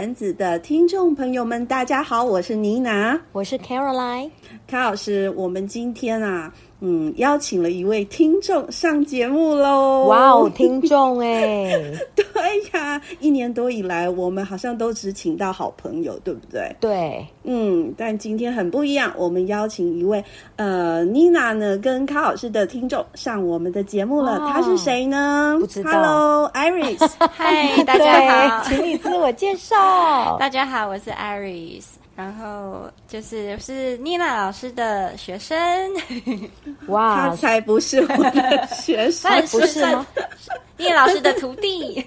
丸子的听众朋友们，大家好，我是妮娜，我是 Caroline，卡老师，我们今天啊。嗯，邀请了一位听众上节目喽！哇哦，听众哎，对 呀，一年多以来，我们好像都只请到好朋友，对不对？对，嗯，但今天很不一样，我们邀请一位呃，妮娜呢跟卡老师的听众上我们的节目了。他是谁呢？不知道。Hello，Iris，嗨，大家好，请你自我介绍。大家好，我是 Iris。然后就是是妮娜老师的学生，哇，他才不是我的学生，不是吗？妮娜老师的徒弟，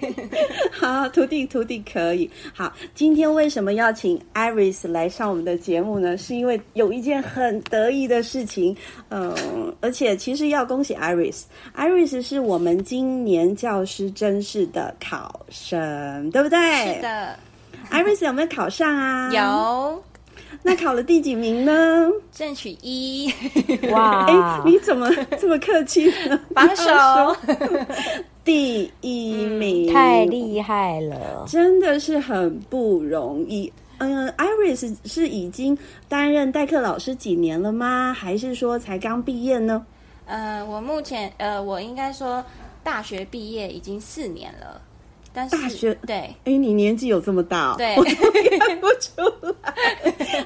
好，徒弟徒弟可以。好，今天为什么要请 Iris 来上我们的节目呢？是因为有一件很得意的事情，嗯，而且其实要恭喜 Iris，Iris 是我们今年教师甄试的考生，对不对？是的。Iris 有没有考上啊？有，那考了第几名呢？争取一。哇！哎，你怎么这么客气呢？榜首，第一名，太厉害了，真的是很不容易。嗯，Iris 是已经担任代课老师几年了吗？还是说才刚毕业呢？呃，我目前呃，我应该说大学毕业已经四年了。但是大学对，哎，你年纪有这么大哦？对，我看不出来。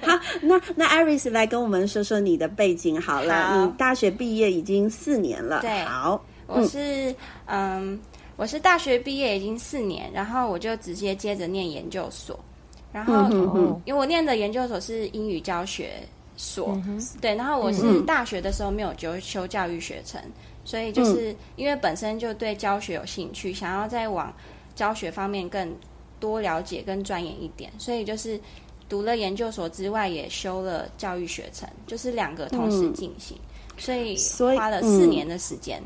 好，那那 Iris 来跟我们说说你的背景好了。好，你大学毕业已经四年了。对，好，我是嗯，我是大学毕业已经四年，然后我就直接接着念研究所。然后，因为我念的研究所是英语教学所，嗯、对，然后我是大学的时候没有就修教育学程，所以就是因为本身就对教学有兴趣，想要再往。教学方面更多了解、更钻研一点，所以就是读了研究所之外，也修了教育学程，就是两个同时进行，嗯、所以花了四年的时间。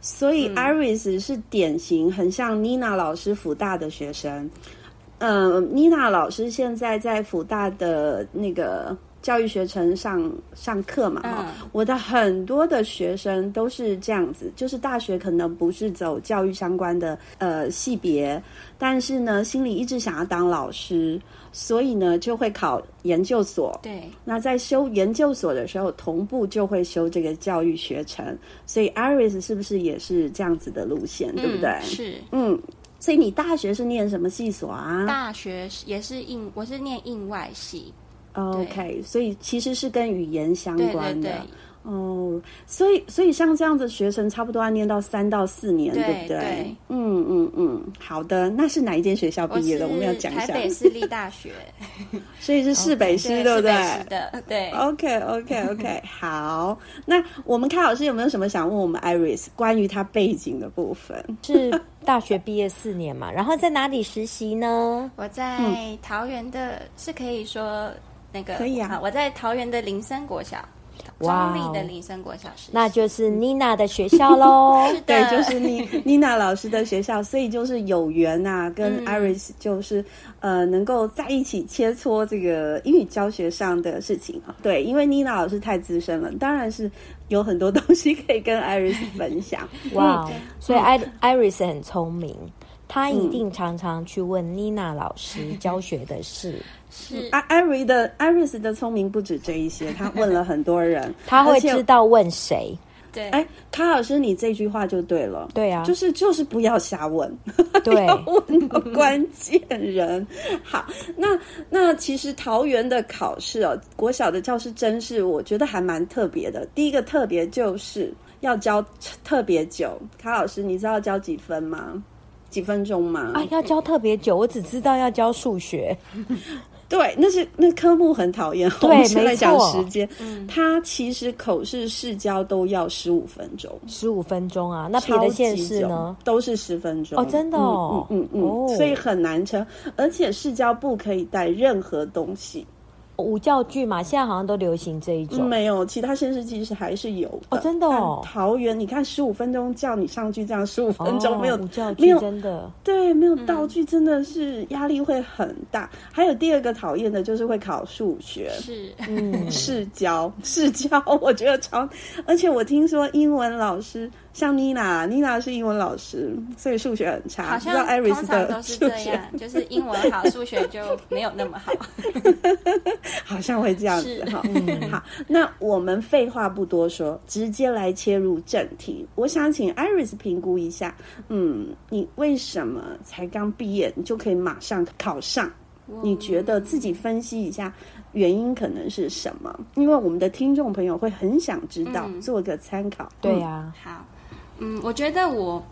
所以、嗯、Iris 是典型很像妮娜老师辅大的学生。嗯、呃，妮娜老师现在在辅大的那个。教育学程上上课嘛，哈、嗯，我的很多的学生都是这样子，就是大学可能不是走教育相关的呃系别，但是呢，心里一直想要当老师，所以呢就会考研究所。对，那在修研究所的时候，同步就会修这个教育学程，所以 Iris 是不是也是这样子的路线，嗯、对不对？是，嗯，所以你大学是念什么系所啊？大学也是应，我是念应外系。OK，所以其实是跟语言相关的。对对对哦，所以所以像这样子学生，差不多要念到三到四年，对，对不对？对嗯嗯嗯，好的，那是哪一间学校毕业的？我，我们要讲一下。台北市立大学，所以是市北师，okay, 对不对？是的，对。OK OK OK，好。那我们看老师有没有什么想问我们 Iris 关于他背景的部分？是大学毕业四年嘛？然后在哪里实习呢？我在桃园的，嗯、是可以说那个可以啊。我在桃园的林森国小。中立的林森国小是，那就是妮娜的学校喽。是的 对，就是妮妮娜老师的学校，所以就是有缘呐、啊，跟 Iris 就是、嗯、呃能够在一起切磋这个英语教学上的事情啊。对，因为妮娜老师太资深了，当然是有很多东西可以跟 Iris 分享。哇 Wow,、嗯，所以 Iris 很聪明，她一定常常去问妮娜老师教学的事。是艾，艾瑞的 Iris 的聪明不止这一些，他问了很多人，他会知道问谁。对，哎，卡老师，你这句话就对了。对啊，就是就是不要瞎问，对，要问到关键人。好，那那其实桃园的考试哦，国小的教师真是，我觉得还蛮特别的。第一个特别就是要教特别久，卡老师，你知道教几分吗？几分钟嘛？啊，要教特别久，我只知道要教数学。对，那是那科目很讨厌。对，我们先来讲时间。嗯，它其实口试、试教都要十五分钟，十五分钟啊。那别的县市呢？都是十分钟。哦，真的哦，嗯嗯嗯，嗯，所以很难成。而且试教不可以带任何东西。无教具嘛，现在好像都流行这一种。没有，其他县市其实还是有。哦，真的哦。桃园，你看十五分钟叫你上去，这样十五分钟没有无教具，真的对，没有道具，真的是压力会很大。还有第二个讨厌的就是会考数学，是嗯，试教试教，我觉得超。而且我听说英文老师像妮娜，妮娜是英文老师，所以数学很差。好像通常都是这样，就是英文好，数学就没有那么好。好像会这样子哈，嗯，好，那我们废话不多说，直接来切入正题。我想请艾瑞斯评估一下，嗯，你为什么才刚毕业，你就可以马上考上？你觉得自己分析一下原因可能是什么？因为我们的听众朋友会很想知道，嗯、做个参考。对呀、啊，好，嗯，我觉得我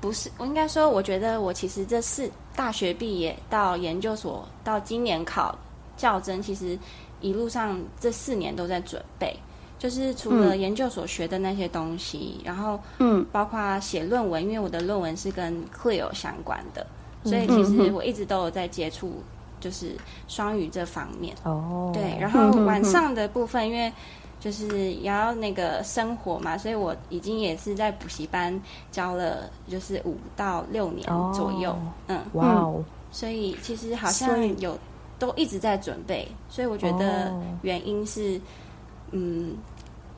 不是，我应该说，我觉得我其实这四大学毕业到研究所到今年考。较真其实一路上这四年都在准备，就是除了研究所学的那些东西，嗯、然后嗯，包括写论文，因为我的论文是跟 Clear 相关的，所以其实我一直都有在接触，就是双语这方面。哦，对，然后晚上的部分，因为就是也要那个生活嘛，所以我已经也是在补习班教了，就是五到六年左右。哦、嗯，哇哦，所以其实好像有。都一直在准备，所以我觉得原因是，oh. 嗯，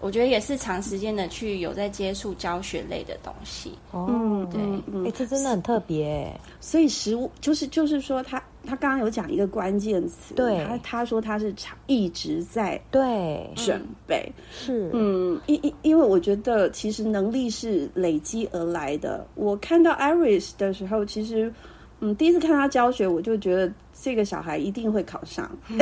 我觉得也是长时间的去有在接触教学类的东西。哦、oh.，对，哎、嗯欸，这真的很特别。所以食物就是就是说他，他他刚刚有讲一个关键词，对，他他说他是长一直在对准备，嗯、是，嗯，因因因为我觉得其实能力是累积而来的。我看到 Iris 的时候，其实。嗯，第一次看他教学，我就觉得这个小孩一定会考上，因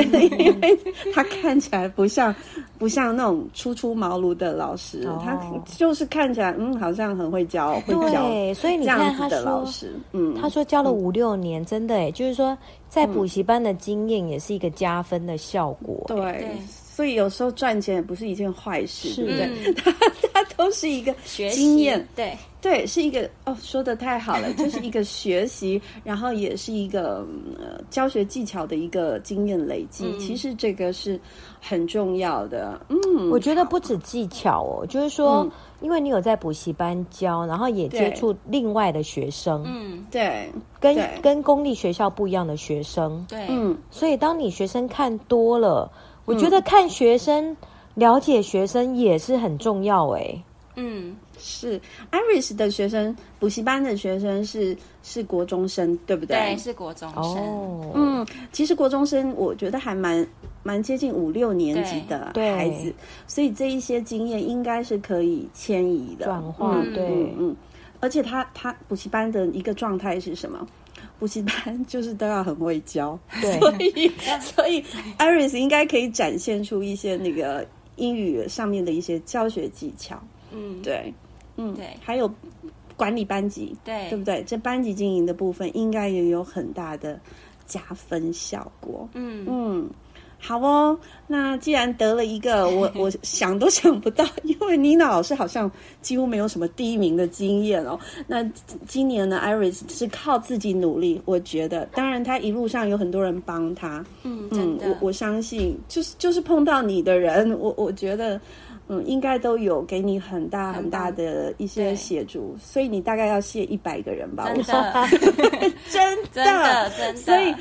为他看起来不像不像那种初出茅庐的老师，哦，他就是看起来嗯，好像很会教，会教。对，所以你看他的老师，嗯，他说教了五六年，真的哎，就是说在补习班的经验也是一个加分的效果。对。对所以有时候赚钱也不是一件坏事，对不对？它它都是一个经验，对。对，是一个哦，说的太好了，就是一个学习，然后也是一个呃教学技巧的一个经验累积。嗯、其实这个是很重要的。嗯，我觉得不止技巧哦，就是说，嗯、因为你有在补习班教，然后也接触另外的学生，嗯，对，跟跟公立学校不一样的学生，对，嗯，所以当你学生看多了。我觉得看学生、了解学生也是很重要诶。嗯，是 Iris 的学生，补习班的学生是是国中生，对不对？对，是国中生。哦，嗯，其实国中生我觉得还蛮蛮接近五六年级的孩子，所以这一些经验应该是可以迁移的、转化。嗯、对，嗯，嗯，而且他他补习班的一个状态是什么？补习班就是都要很会教，对，所以所以 Iris 应该可以展现出一些那个英语上面的一些教学技巧。嗯，对，嗯，对，还有管理班级，对，对不对？这班级经营的部分应该也有很大的加分效果。嗯嗯。好哦，那既然得了一个，我我想都想不到，因为妮娜老师好像几乎没有什么第一名的经验哦。那今年呢，Iris 是靠自己努力，我觉得，当然他一路上有很多人帮他，嗯嗯，我我相信，就是就是碰到你的人，我我觉得。嗯，应该都有给你很大很大的一些协助，所以你大概要谢一百个人吧。真的，真的，真的，真的。所以，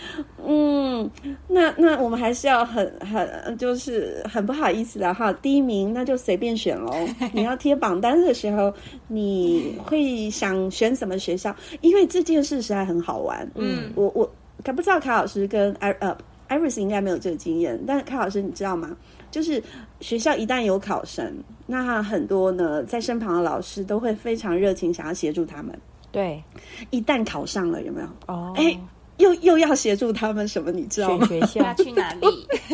嗯，那那我们还是要很很就是很不好意思的哈，第一名那就随便选喽。你要贴榜单的时候，你会想选什么学校？因为这件事实在很好玩。嗯，我我可不知道卡老师跟艾呃艾瑞斯应该没有这个经验，但是卡老师你知道吗？就是学校一旦有考生，那很多呢在身旁的老师都会非常热情，想要协助他们。对，一旦考上了，有没有？哦，哎，又又要协助他们什么？你知道吗？选学校要去哪里？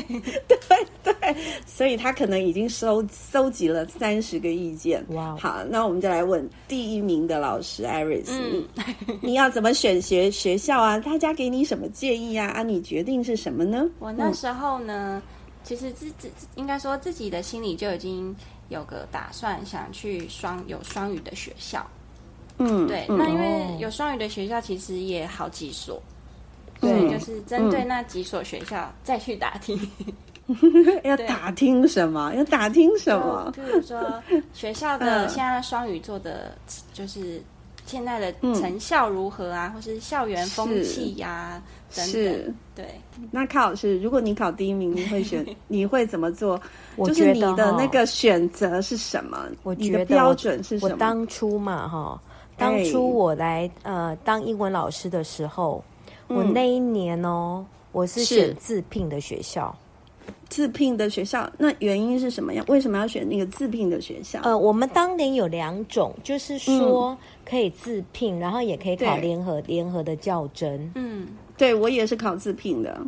对对，所以他可能已经收收集了三十个意见。哇 Wow，好，那我们就来问第一名的老师艾瑞斯嗯，你要怎么选学学校啊？大家给你什么建议啊？啊，你决定是什么呢？我那时候呢，嗯、其实自自应该说自己的心里就已经有个打算，想去双有双语的学校。嗯，对，那因为有双语的学校其实也好几所，所以，就是针对那几所学校再去打听。要打听什么？要打听什么？比如说学校的现在双语做的，就是现在的成效如何啊，或是校园风气呀等等。是，对。那卡老师，如果你考第一名，你会选？你会怎么做？就是你的那个选择是什么？我觉得标准是什么？我当初嘛，哈，当初我来呃当英文老师的时候，我那一年哦，我是选自聘的学校。自聘的学校，那原因是什么呀？为什么要选那个自聘的学校？呃，我们当年有两种，就是说可以自聘，嗯、然后也可以考联合联合的教真。嗯，对，我也是考自聘的。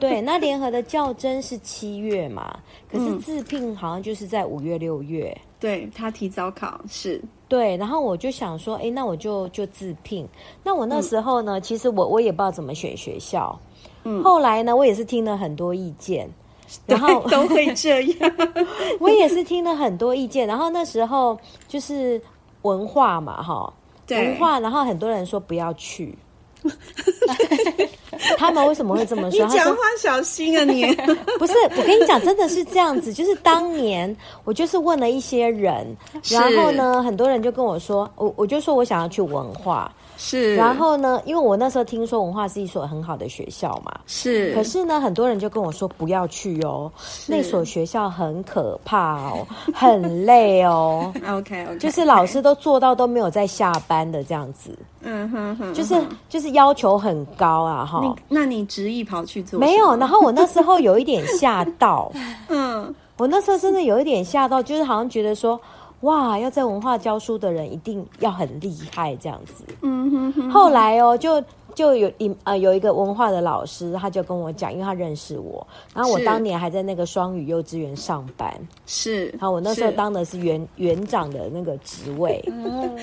对，那联合的教真是七月嘛？可是自聘好像就是在五月六月。对，他提早考是。对，然后我就想说，哎，那我就就自聘。那我那时候呢，嗯、其实我我也不知道怎么选学校。嗯，后来呢，我也是听了很多意见。然后都会这样，我也是听了很多意见。然后那时候就是文化嘛，哈，文化。然后很多人说不要去，他们为什么会这么说？你讲话小心啊你！你不是，我跟你讲，真的是这样子。就是当年我就是问了一些人，然后呢，很多人就跟我说，我我就说我想要去文化。是，然后呢，因为我那时候听说文化是一所很好的学校嘛，是。可是呢，很多人就跟我说不要去哦，那所学校很可怕哦，很累哦。OK OK，就是老师都做到都没有在下班的这样子。嗯哼哼，就是就是要求很高啊哈。那你执意跑去做？没有。然后我那时候有一点吓到，嗯，我那时候真的有一点吓到，就是好像觉得说。哇，要在文化教书的人一定要很厉害，这样子。嗯哼哼。后来哦，就就有一呃有一个文化的老师，他就跟我讲，因为他认识我，然后我当年还在那个双语幼稚园上班，是。然后我那时候当的是园园长的那个职位，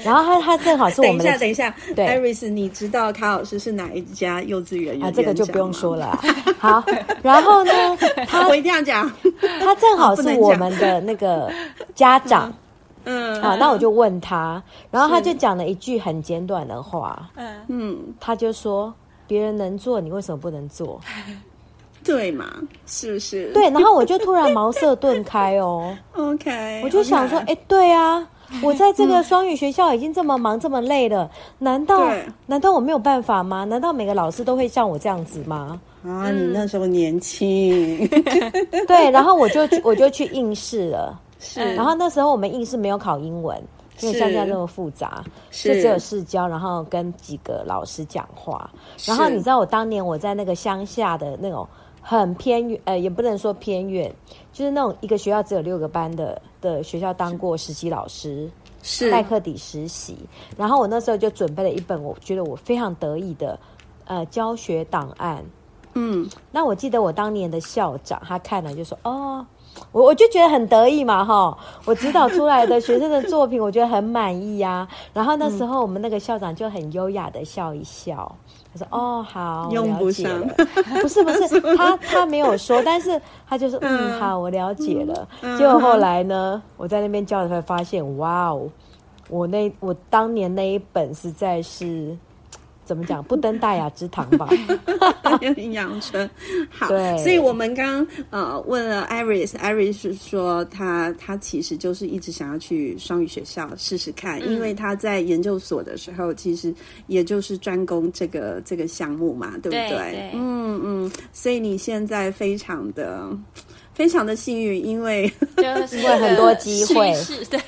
然后他他正好是我们的。等一下，等一下，对艾瑞斯你知道卡老师是哪一家幼稚园？啊，这个就不用说了。好，然后呢，他我一定要讲，他正好是我们的那个家长。嗯，好，那我就问他，然后他就讲了一句很简短的话，嗯嗯，他就说：“别人能做，你为什么不能做？”对嘛？是不是？对，然后我就突然茅塞顿开哦。OK，我就想说，哎 okay，对啊，我在这个双语学校已经这么忙这么累了，难道对难道我没有办法吗？难道每个老师都会像我这样子吗？啊，你那时候年轻，对，然后我就我就去应试了。是，然后那时候我们硬是没有考英文，因为像这样这么复杂，是就只有试教，然后跟几个老师讲话。然后你知道我当年我在那个乡下的那种很偏远，呃，也不能说偏远，就是那种一个学校只有六个班的的学校当过实习老师，是代课底实习。然后我那时候就准备了一本我觉得我非常得意的呃教学档案。嗯，那我记得我当年的校长他看了就说哦。我我就觉得很得意嘛，哈！我指导出来的学生的作品，我觉得很满意呀。然后那时候我们那个校长就很优雅的笑一笑，他说：“哦，好，用不上。了解了。”不是不是，他他没有说，但是他就说：“嗯，好，我了解了。”结果后来呢，我在那边教的时候发现，哇哦，我那我当年那一本实在是。怎么讲？不登大雅之堂吧。阳春，好。所以我们刚刚呃问了 Iris，Iris 说他他其实就是一直想要去双语学校试试看，嗯、因为他在研究所的时候其实也就是专攻这个这个项目嘛，对不对？对对嗯嗯。所以你现在非常的。非常的幸运，因为 就是因为很多机会，对。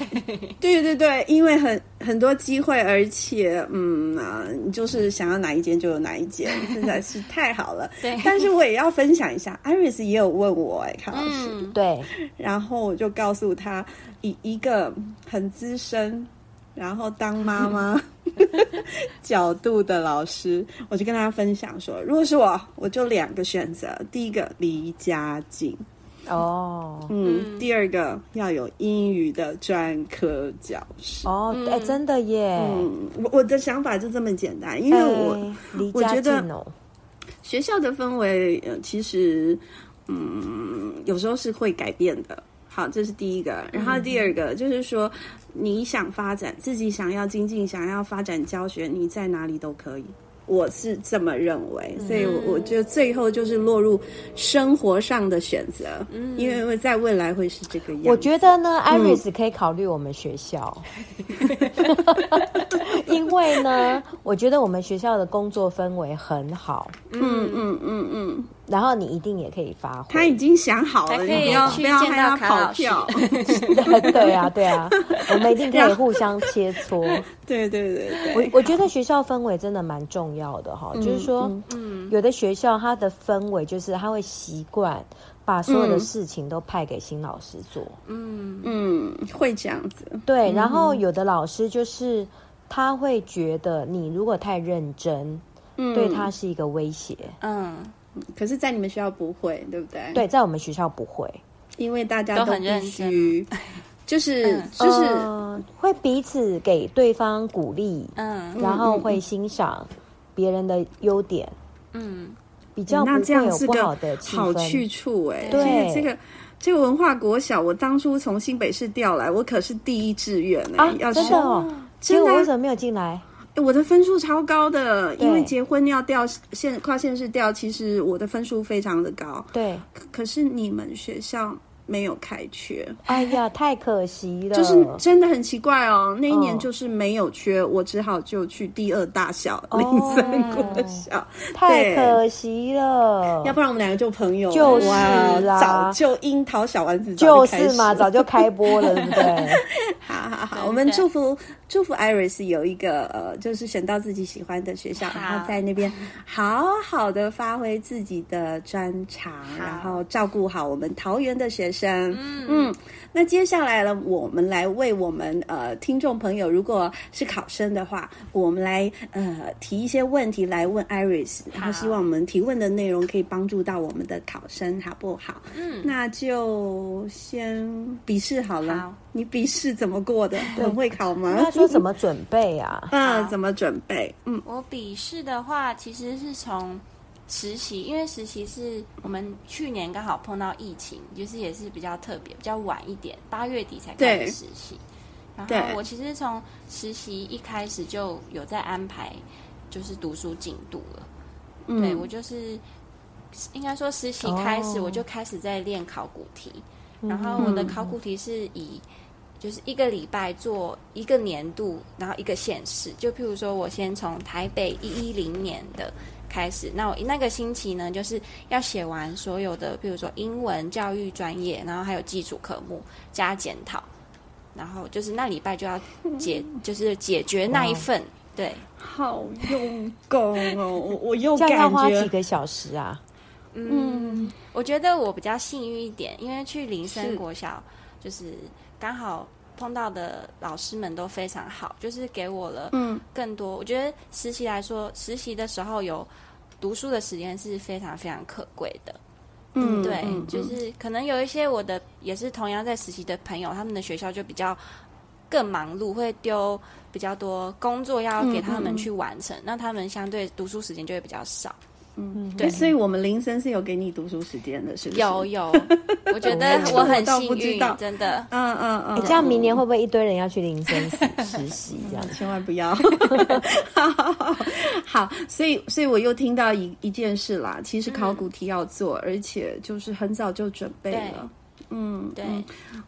对对对，因为很很多机会，而且嗯啊，你就是想要哪一间就有哪一间，实在是太好了。对，但是我也要分享一下，Iris 也有问我哎，卡老师，嗯、对，然后我就告诉他，以一个很资深，然后当妈妈角度的老师，我就跟大家分享说，如果是我，我就两个选择，第一个离家近。哦，嗯，嗯第二个要有英语的专科教师。哦，哎、欸，真的耶。嗯，我我的想法就这么简单，因为我、欸、我觉得学校的氛围，呃，其实，嗯，有时候是会改变的。好，这是第一个。然后第二个就是说，你想发展自己，想要精进，想要发展教学，你在哪里都可以。我是这么认为，所以我觉得最后就是落入生活上的选择，嗯，因为因为在未来会是这个样子。我觉得呢艾瑞斯可以考虑我们学校，因为呢，我觉得我们学校的工作氛围很好，嗯嗯嗯嗯，然后你一定也可以发挥。他已经想好了，你不要不要害他跑票。对啊对啊，我们一定可以互相切磋。对对对对，我我觉得学校氛围真的蛮重要。要的哈，就是说，嗯，有的学校它的氛围就是他会习惯把所有的事情都派给新老师做，嗯嗯，会这样子。对，然后有的老师就是他会觉得你如果太认真，嗯，对他是一个威胁，嗯。可是，在你们学校不会，对不对？对，在我们学校不会，因为大家都很认真，就 是就是、呃、会彼此给对方鼓励，嗯，然后会欣赏。别人的优点，嗯，比较不会有不好的好去处哎、欸。对，这个这个文化国小，我当初从新北市调来，我可是第一志愿哎、欸啊，要真的哦，结果为什么没有进来？我的分数超高的，因为结婚要调县跨县市调，其实我的分数非常的高。对，可是你们学校。没有开缺，哎呀，太可惜了。就是真的很奇怪哦，那一年就是没有缺，哦、我只好就去第二大小林森国小，太可惜了。要不然我们两个就朋友，就是啦，早就樱桃小丸子就是嘛，早就开播了，对不对？好好好，我们祝福祝福 Iris 有一个呃，就是选到自己喜欢的学校，然后在那边好好的发挥自己的专长，然后照顾好我们桃园的学生。嗯嗯，那接下来呢，我们来为我们呃听众朋友，如果是考生的话，我们来呃提一些问题来问 Iris，然后希望我们提问的内容可以帮助到我们的考生，好不好？嗯，那就先笔试好了。好，你笔试怎么过的？很会考吗？他说怎么准备啊？嗯，怎么准备？嗯，我笔试的话，其实是从。实习，因为实习是我们去年刚好碰到疫情，就是也是比较特别，比较晚一点，八月底才开始实习。然后我其实从实习一开始就有在安排，就是读书进度了。嗯、对我就是应该说实习开始我就开始在练考古题，哦、然后我的考古题是以就是一个礼拜做一个年度，然后一个县市。就譬如说我先从台北一一零年的。开始，那我那个星期呢，就是要写完所有的，比如说英文教育专业，然后还有基础科目加检讨，然后就是那礼拜就要解，就是解决那一份。对，好用功哦！我我又感觉要花几个小时啊？嗯，我觉得我比较幸运一点，因为去林森国小，就是刚好。碰到的老师们都非常好，就是给我了嗯更多。嗯、我觉得实习来说，实习的时候有读书的时间是非常非常可贵的。嗯，对，嗯、就是可能有一些我的也是同样在实习的朋友，他们的学校就比较更忙碌，会丢比较多工作要给他们去完成，那他们相对读书时间就会比较少。嗯，对，所以我们林森是有给你读书时间的，是不是？有有，我觉得我很幸运，真的。嗯嗯嗯，这样明年会不会一堆人要去林森实习？这样千万不要。好，所以所以我又听到一一件事啦，其实考古题要做，而且就是很早就准备了。嗯，对，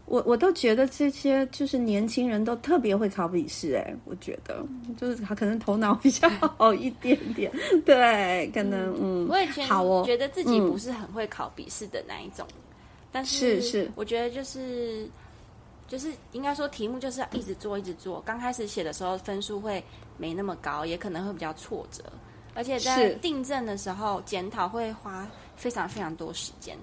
我我都觉得这些就是年轻人都特别会考笔试，哎，我觉得就是他可能头脑比较 好一点点，对，可能嗯，我以前好哦，觉得自己不是很会考笔试的那一种，但是是，我觉得就是就是应该说题目就是要一直做一直做，刚开始写的时候分数会没那么高，也可能会比较挫折，而且在订正的时候检讨会花非常非常多时间。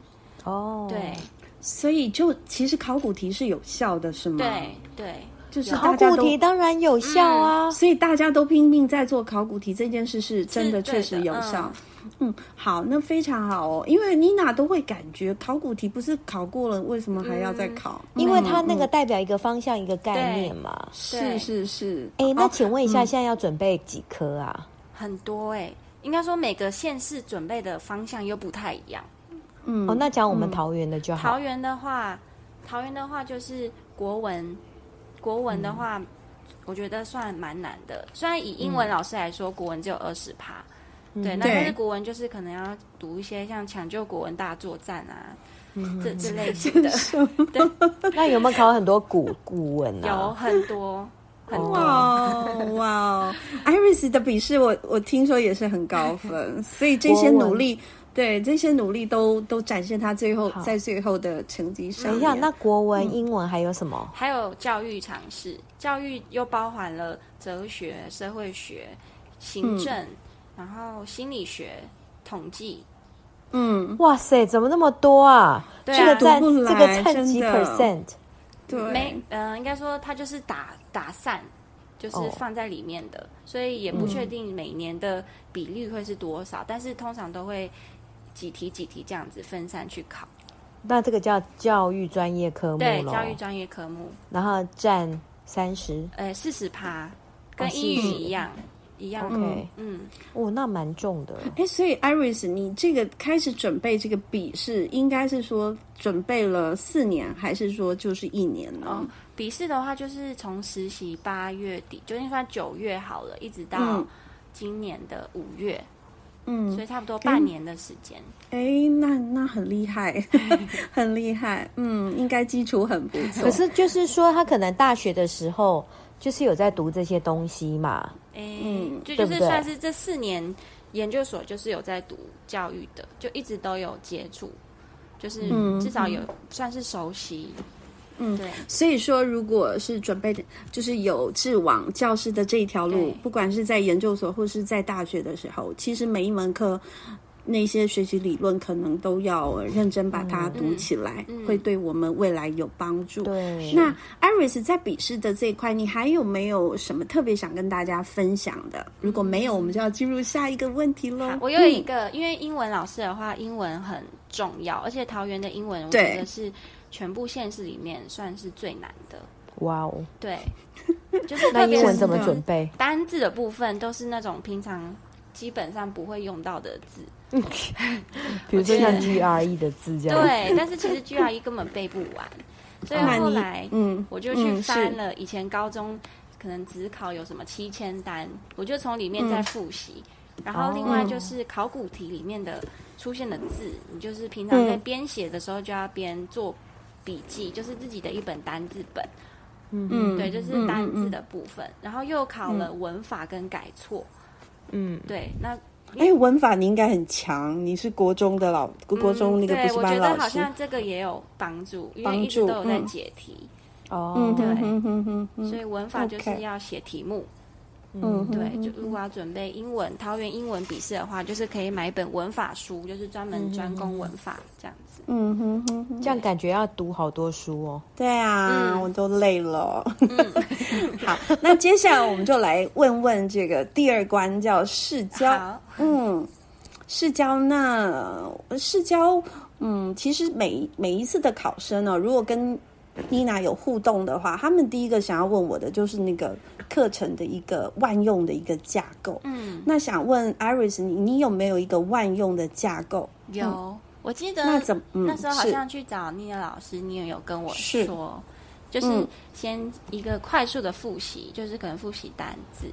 哦，对。所以，就其实考古题是有效的，是吗？对对，就是考古题当然有效啊。所以大家都拼命在做考古题这件事，是真的确实有效。嗯，好，那非常好哦，因为妮娜都会感觉考古题不是考过了，为什么还要再考？嗯、因为它那个代表一个方向，嗯、一个概念嘛。是是是。哎，那请问一下，现在要准备几科啊？很多哎、欸，应该说每个县市准备的方向又不太一样。嗯，哦，那讲我们桃园的就好。桃园的话，桃园的话就是国文，国文的话，嗯、我觉得算蛮难的。虽然以英文老师来说，嗯、国文只有二十趴。对，那但是国文就是可能要读一些像抢救国文大作战啊，嗯、这这类型的。对，那有没有考很多古古文啊？有很多，很多。哇，Iris 的笔试我我听说也是很高分，所以这些努力，对这些努力都都展现他最后在最后的成绩上。等一下，那国文、英文还有什么？还有教育常识，教育又包含了哲学、社会学、行政。嗯。然后心理学、统计，嗯，哇塞，怎么那么多啊？对啊，这个占这个占几 percent？对，没，嗯、呃，应该说它就是打打散，就是放在里面的，哦、所以也不确定每年的比率会是多少，嗯、但是通常都会几题几题这样子分散去考。那这个叫教育专业科目，对，教育专业科目，然后占三十，呃，四十趴，跟英语一样。哦一样，OK，嗯，哦，那蛮重的。哎，所以 Iris，你这个开始准备这个笔试，应该是说准备了四年，还是说就是一年呢？哦，笔试的话，就是从实习八月底，就算九月好了，一直到今年的五月，嗯，所以差不多半年的时间。哎，那那很厉害，很厉害，嗯，应该基础很不错。可是就是说，他可能大学的时候就是有在读这些东西嘛。嗯，就就是算是这四年研究所，就是有在读教育的，就一直都有接触，就是至少有算是熟悉。嗯，对。所以说，如果是准备就是有志往教师的这一条路，不管是在研究所或是在大学的时候，其实每一门课。那些学习理论可能都要认真把它读起来，嗯嗯、会对我们未来有帮助。对，那 Iris 在笔试的这一块，你还有没有什么特别想跟大家分享的？如果没有，我们就要进入下一个问题喽。我有一个，嗯、因为英文老师的话，英文很重要，而且桃园的英文，我觉得是全部县市里面算是最难的。哇哦，对，就是那英文怎么准备？单字的部分都是那种平常基本上不会用到的字。嗯，比如说像 G R E 的字这样，对，但是其实 G R E 根本背不完，所以后来，嗯，我就去翻了以前高中可能只考有什么七千单，我就从里面再复习。然后另外就是考古题里面的出现的字，你就是平常在编写的时候就要边做笔记，就是自己的一本单字本。嗯，对，就是单字的部分。然后又考了文法跟改错。嗯，对，那。哎，文法你应该很强，你是国中的老国中那个补习班老师。对，我觉得好像这个也有帮助，因为一直都有在解题。哦，对，所以文法就是要写题目。嗯，对，就如果要准备英文桃园英文笔试的话，就是可以买一本文法书，就是专门专攻文法这样子。嗯哼哼，这样感觉要读好多书哦。对啊，我都累了。好，那接下来我们就来问问这个第二关，叫市交。嗯，市交那市交，嗯，其实每每一次的考生呢，如果跟妮娜有互动的话，他们第一个想要问我的就是那个课程的一个万用的一个架构。嗯，那想问 Iris，你你有没有一个万用的架构？有，嗯、我记得那怎那时候好像去找妮娜老师，你也有跟我说，是就是先一个快速的复习，就是可能复习单字，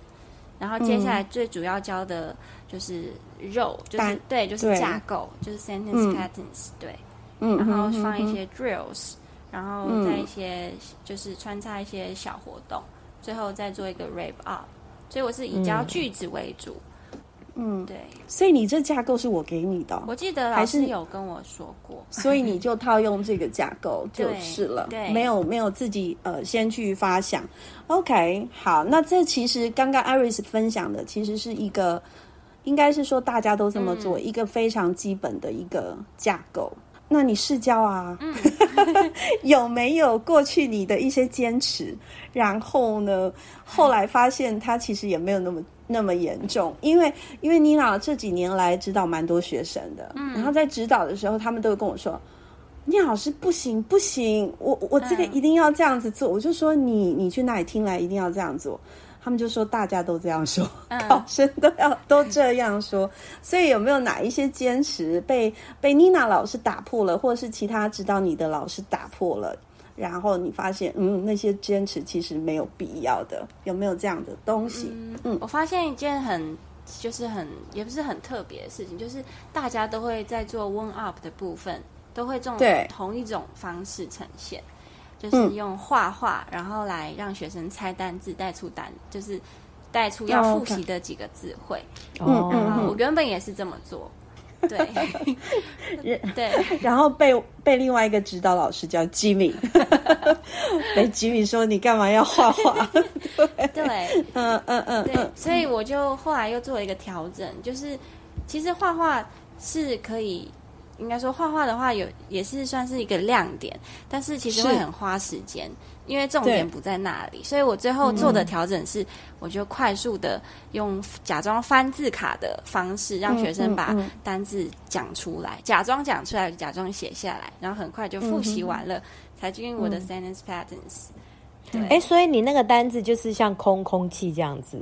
然后接下来最主要教的就是肉，嗯、就是对，就是架构，就是 sentence patterns，、嗯、对，嗯，然后放一些 drills。然后再一些、嗯、就是穿插一些小活动，最后再做一个 wrap up。所以我是以教句子为主。嗯，对。所以你这架构是我给你的，我记得老师有跟我说过，所以你就套用这个架构就是了，对，没有没有自己呃先去发想。OK，好，那这其实刚刚 Iris 分享的其实是一个，应该是说大家都这么做，嗯、一个非常基本的一个架构。那你试教啊？嗯、有没有过去你的一些坚持？然后呢，后来发现他其实也没有那么那么严重，因为因为妮娜这几年来指导蛮多学生的，嗯，然后在指导的时候，他们都会跟我说：“妮娜老师不行不行，我我这个一定要这样子做。嗯”我就说：“你你去哪里听来一定要这样做？”他们就说大家都这样说，考生都要都这样说，所以有没有哪一些坚持被被妮娜老师打破了，或者是其他指导你的老师打破了？然后你发现，嗯，那些坚持其实没有必要的，有没有这样的东西？嗯，嗯，我发现一件很就是很也不是很特别的事情，就是大家都会在做 warm up 的部分，都会用同一种方式呈现。就是用画画，然后来让学生猜单字，带出单，就是带出要复习的几个字汇。哦，我原本也是这么做，对，对，然后被被另外一个指导老师叫 Jimmy，被 Jimmy 说你干嘛要画画？对，对，嗯嗯嗯，对，所以我就后来又做了一个调整，就是其实画画是可以。应该说画画的话有也是算是一个亮点，但是其实会很花时间，因为重点不在那里。所以我最后做的调整是，我就快速的用假装翻字卡的方式，让学生把单字讲出来，假装讲出来，假装写下来，然后很快就复习完了，才进入我的 sentence patterns。对，哎，所以你那个单字就是像空空气这样子。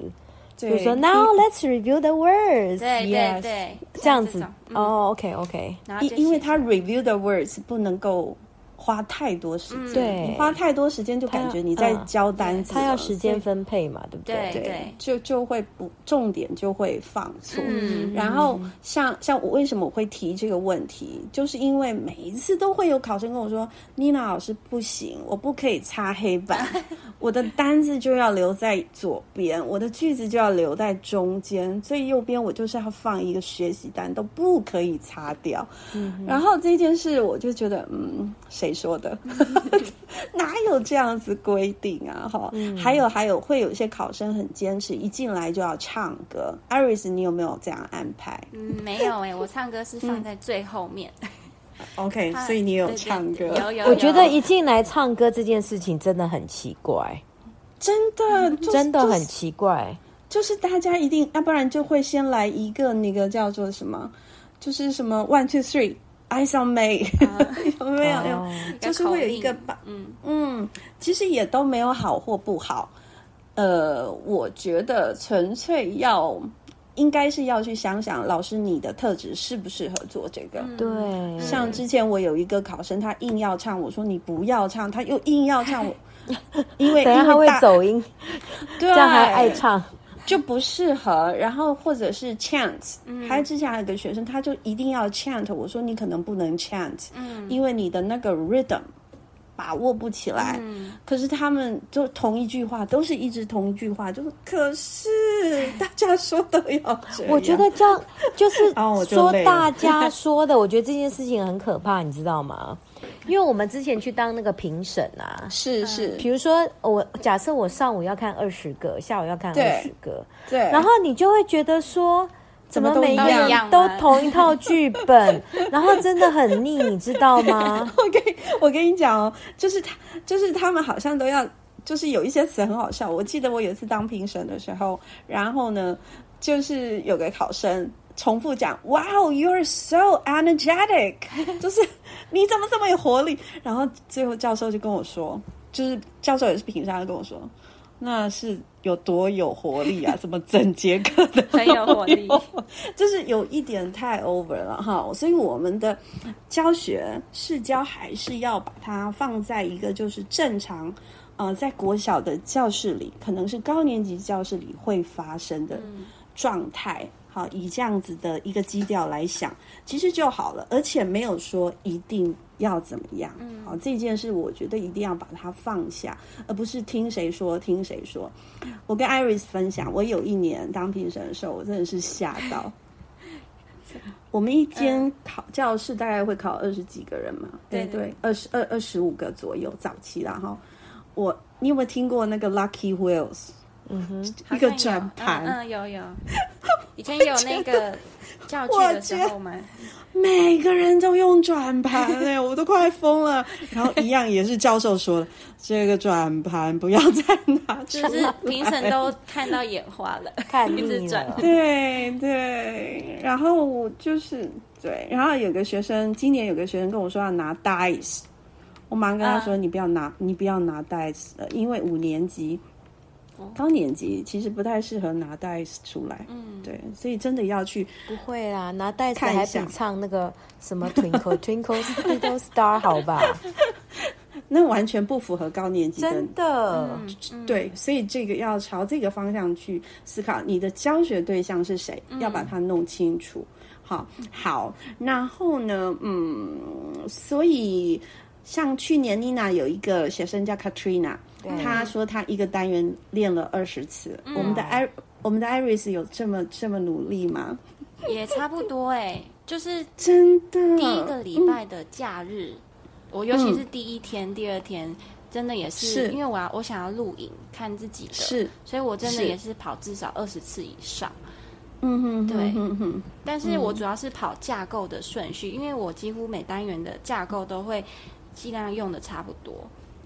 比如说，Now let's review the words。对对对，这样子。哦，OK OK。因因为他 review the words 不能够。 花太多时间，对，你花太多时间就感觉你在教单词，他要时间分配嘛，对不对？对对，就就会不重点就会放错。嗯，然后像像我为什么我会提这个问题，就是因为每一次都会有考生跟我说：“妮娜老师不行，我不可以擦黑板，我的单字就要留在左边，我的句子就要留在中间，最右边我就是要放一个学习单，都不可以擦掉。”嗯，然后这件事我就觉得，嗯，谁？说的 哪有这样子规定啊？哈、嗯，还有还有，会有一些考生很坚持，一进来就要唱歌。Iris，你有没有这样安排？嗯，没有哎、欸，我唱歌是放在最后面。嗯、OK，所以你有唱歌？对对对有，有有。我觉得一进来唱歌这件事情真的很奇怪，真的、就是、真的很奇怪。就是大家一定，要不然就会先来一个那个叫做什么，就是什么 one two three。Eyes on me，有没有？有，就是会有一个吧。嗯嗯，其实也都没有好或不好。呃，我觉得纯粹要，应该是要去想想老师你的特质适不适合做这个。对，像之前我有一个考生，他硬要唱，我说你不要唱，他又硬要唱，因为等下他会走音，对，这样还爱唱。就不适合，然后或者是 chant，嗯，还有之前还有个学生，他就一定要 chant。我说你可能不能 chant，嗯，因为你的那个 rhythm 把握不起来。嗯，可是他们就同一句话，都是一直同一句话，就是可是大家说都要。我觉得这样就是 说大家说的，我觉得这件事情很可怕，你知道吗？因为我们之前去当那个评审啊，是是，比如说我假设我上午要看二十个，下午要看二十个，对，然后你就会觉得说，怎么每一个人都同一套剧本，然后真的很腻，你知道吗？我跟我跟你讲哦，就是他，就是他们好像都要，就是有一些词很好笑。我记得我有一次当评审的时候，然后呢，就是有个考生。重复讲，Wow, you are so energetic，就是你怎么这么有活力？然后最后教授就跟我说，就是教授也是平常跟我说，那是有多有活力啊？怎么整节课的 很有活力，就是有一点太 over 了哈。所以我们的教学试教还是要把它放在一个就是正常，呃，在国小的教室里，可能是高年级教室里会发生的状态。好，以这样子的一个基调来想，其实就好了，而且没有说一定要怎么样。嗯，好，这件事我觉得一定要把它放下，而不是听谁说听谁说。我跟 Iris 分享，我有一年当评审的时候，我真的是吓到。我们一间考教室大概会考二十几个人嘛？对对，二十二二十五个左右，早期然后我，你有没有听过那个 Lucky Wheels？嗯哼，一个转盘，嗯，有有。以前有那个教具的时候吗？每个人都用转盘哎，我都快疯了。然后一样也是教授说的，这个转盘不要再拿，就是评审都看到眼花了，看一直转。对对，然后我就是对，然后有个学生，今年有个学生跟我说要拿 dice，我马上跟他说，你不要拿，你不要拿 dice，因为五年级。高年级其实不太适合拿带子出来，嗯，对，所以真的要去不会啦，拿带子还比唱那个什么 Twinkle Twinkle Little Star 好吧？那完全不符合高年级的，真的，嗯、对，所以这个要朝这个方向去思考，你的教学对象是谁，嗯、要把它弄清楚。好，好，然后呢，嗯，所以像去年妮娜有一个学生叫 Katrina。他说他一个单元练了二十次。嗯、我们的艾，我们的艾瑞斯有这么这么努力吗？也差不多哎，就是真的？第一个礼拜的假日，嗯、我尤其是第一天、嗯、第二天，真的也是，是。因为我要我想要录影看自己的，是，所以我真的也是跑至少二十次以上。嗯哼，对，嗯哼，但是我主要是跑架构的顺序，因为我几乎每单元的架构都会尽量用的差不多。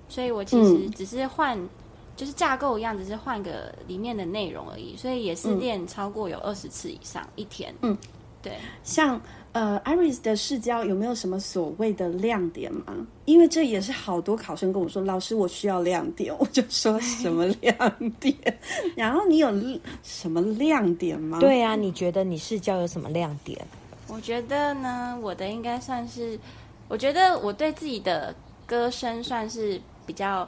所以我其实只是换，嗯、就是架构一样，只是换个里面的内容而已。所以也是练超过有二十次以上、嗯、一天。嗯，对。像呃，Iris 的试教有没有什么所谓的亮点吗？因为这也是好多考生跟我说，老师我需要亮点，我就说什么亮点。然后你有什么亮点吗？对啊，你觉得你试教有什么亮点？我觉得呢，我的应该算是，我觉得我对自己的歌声算是。比较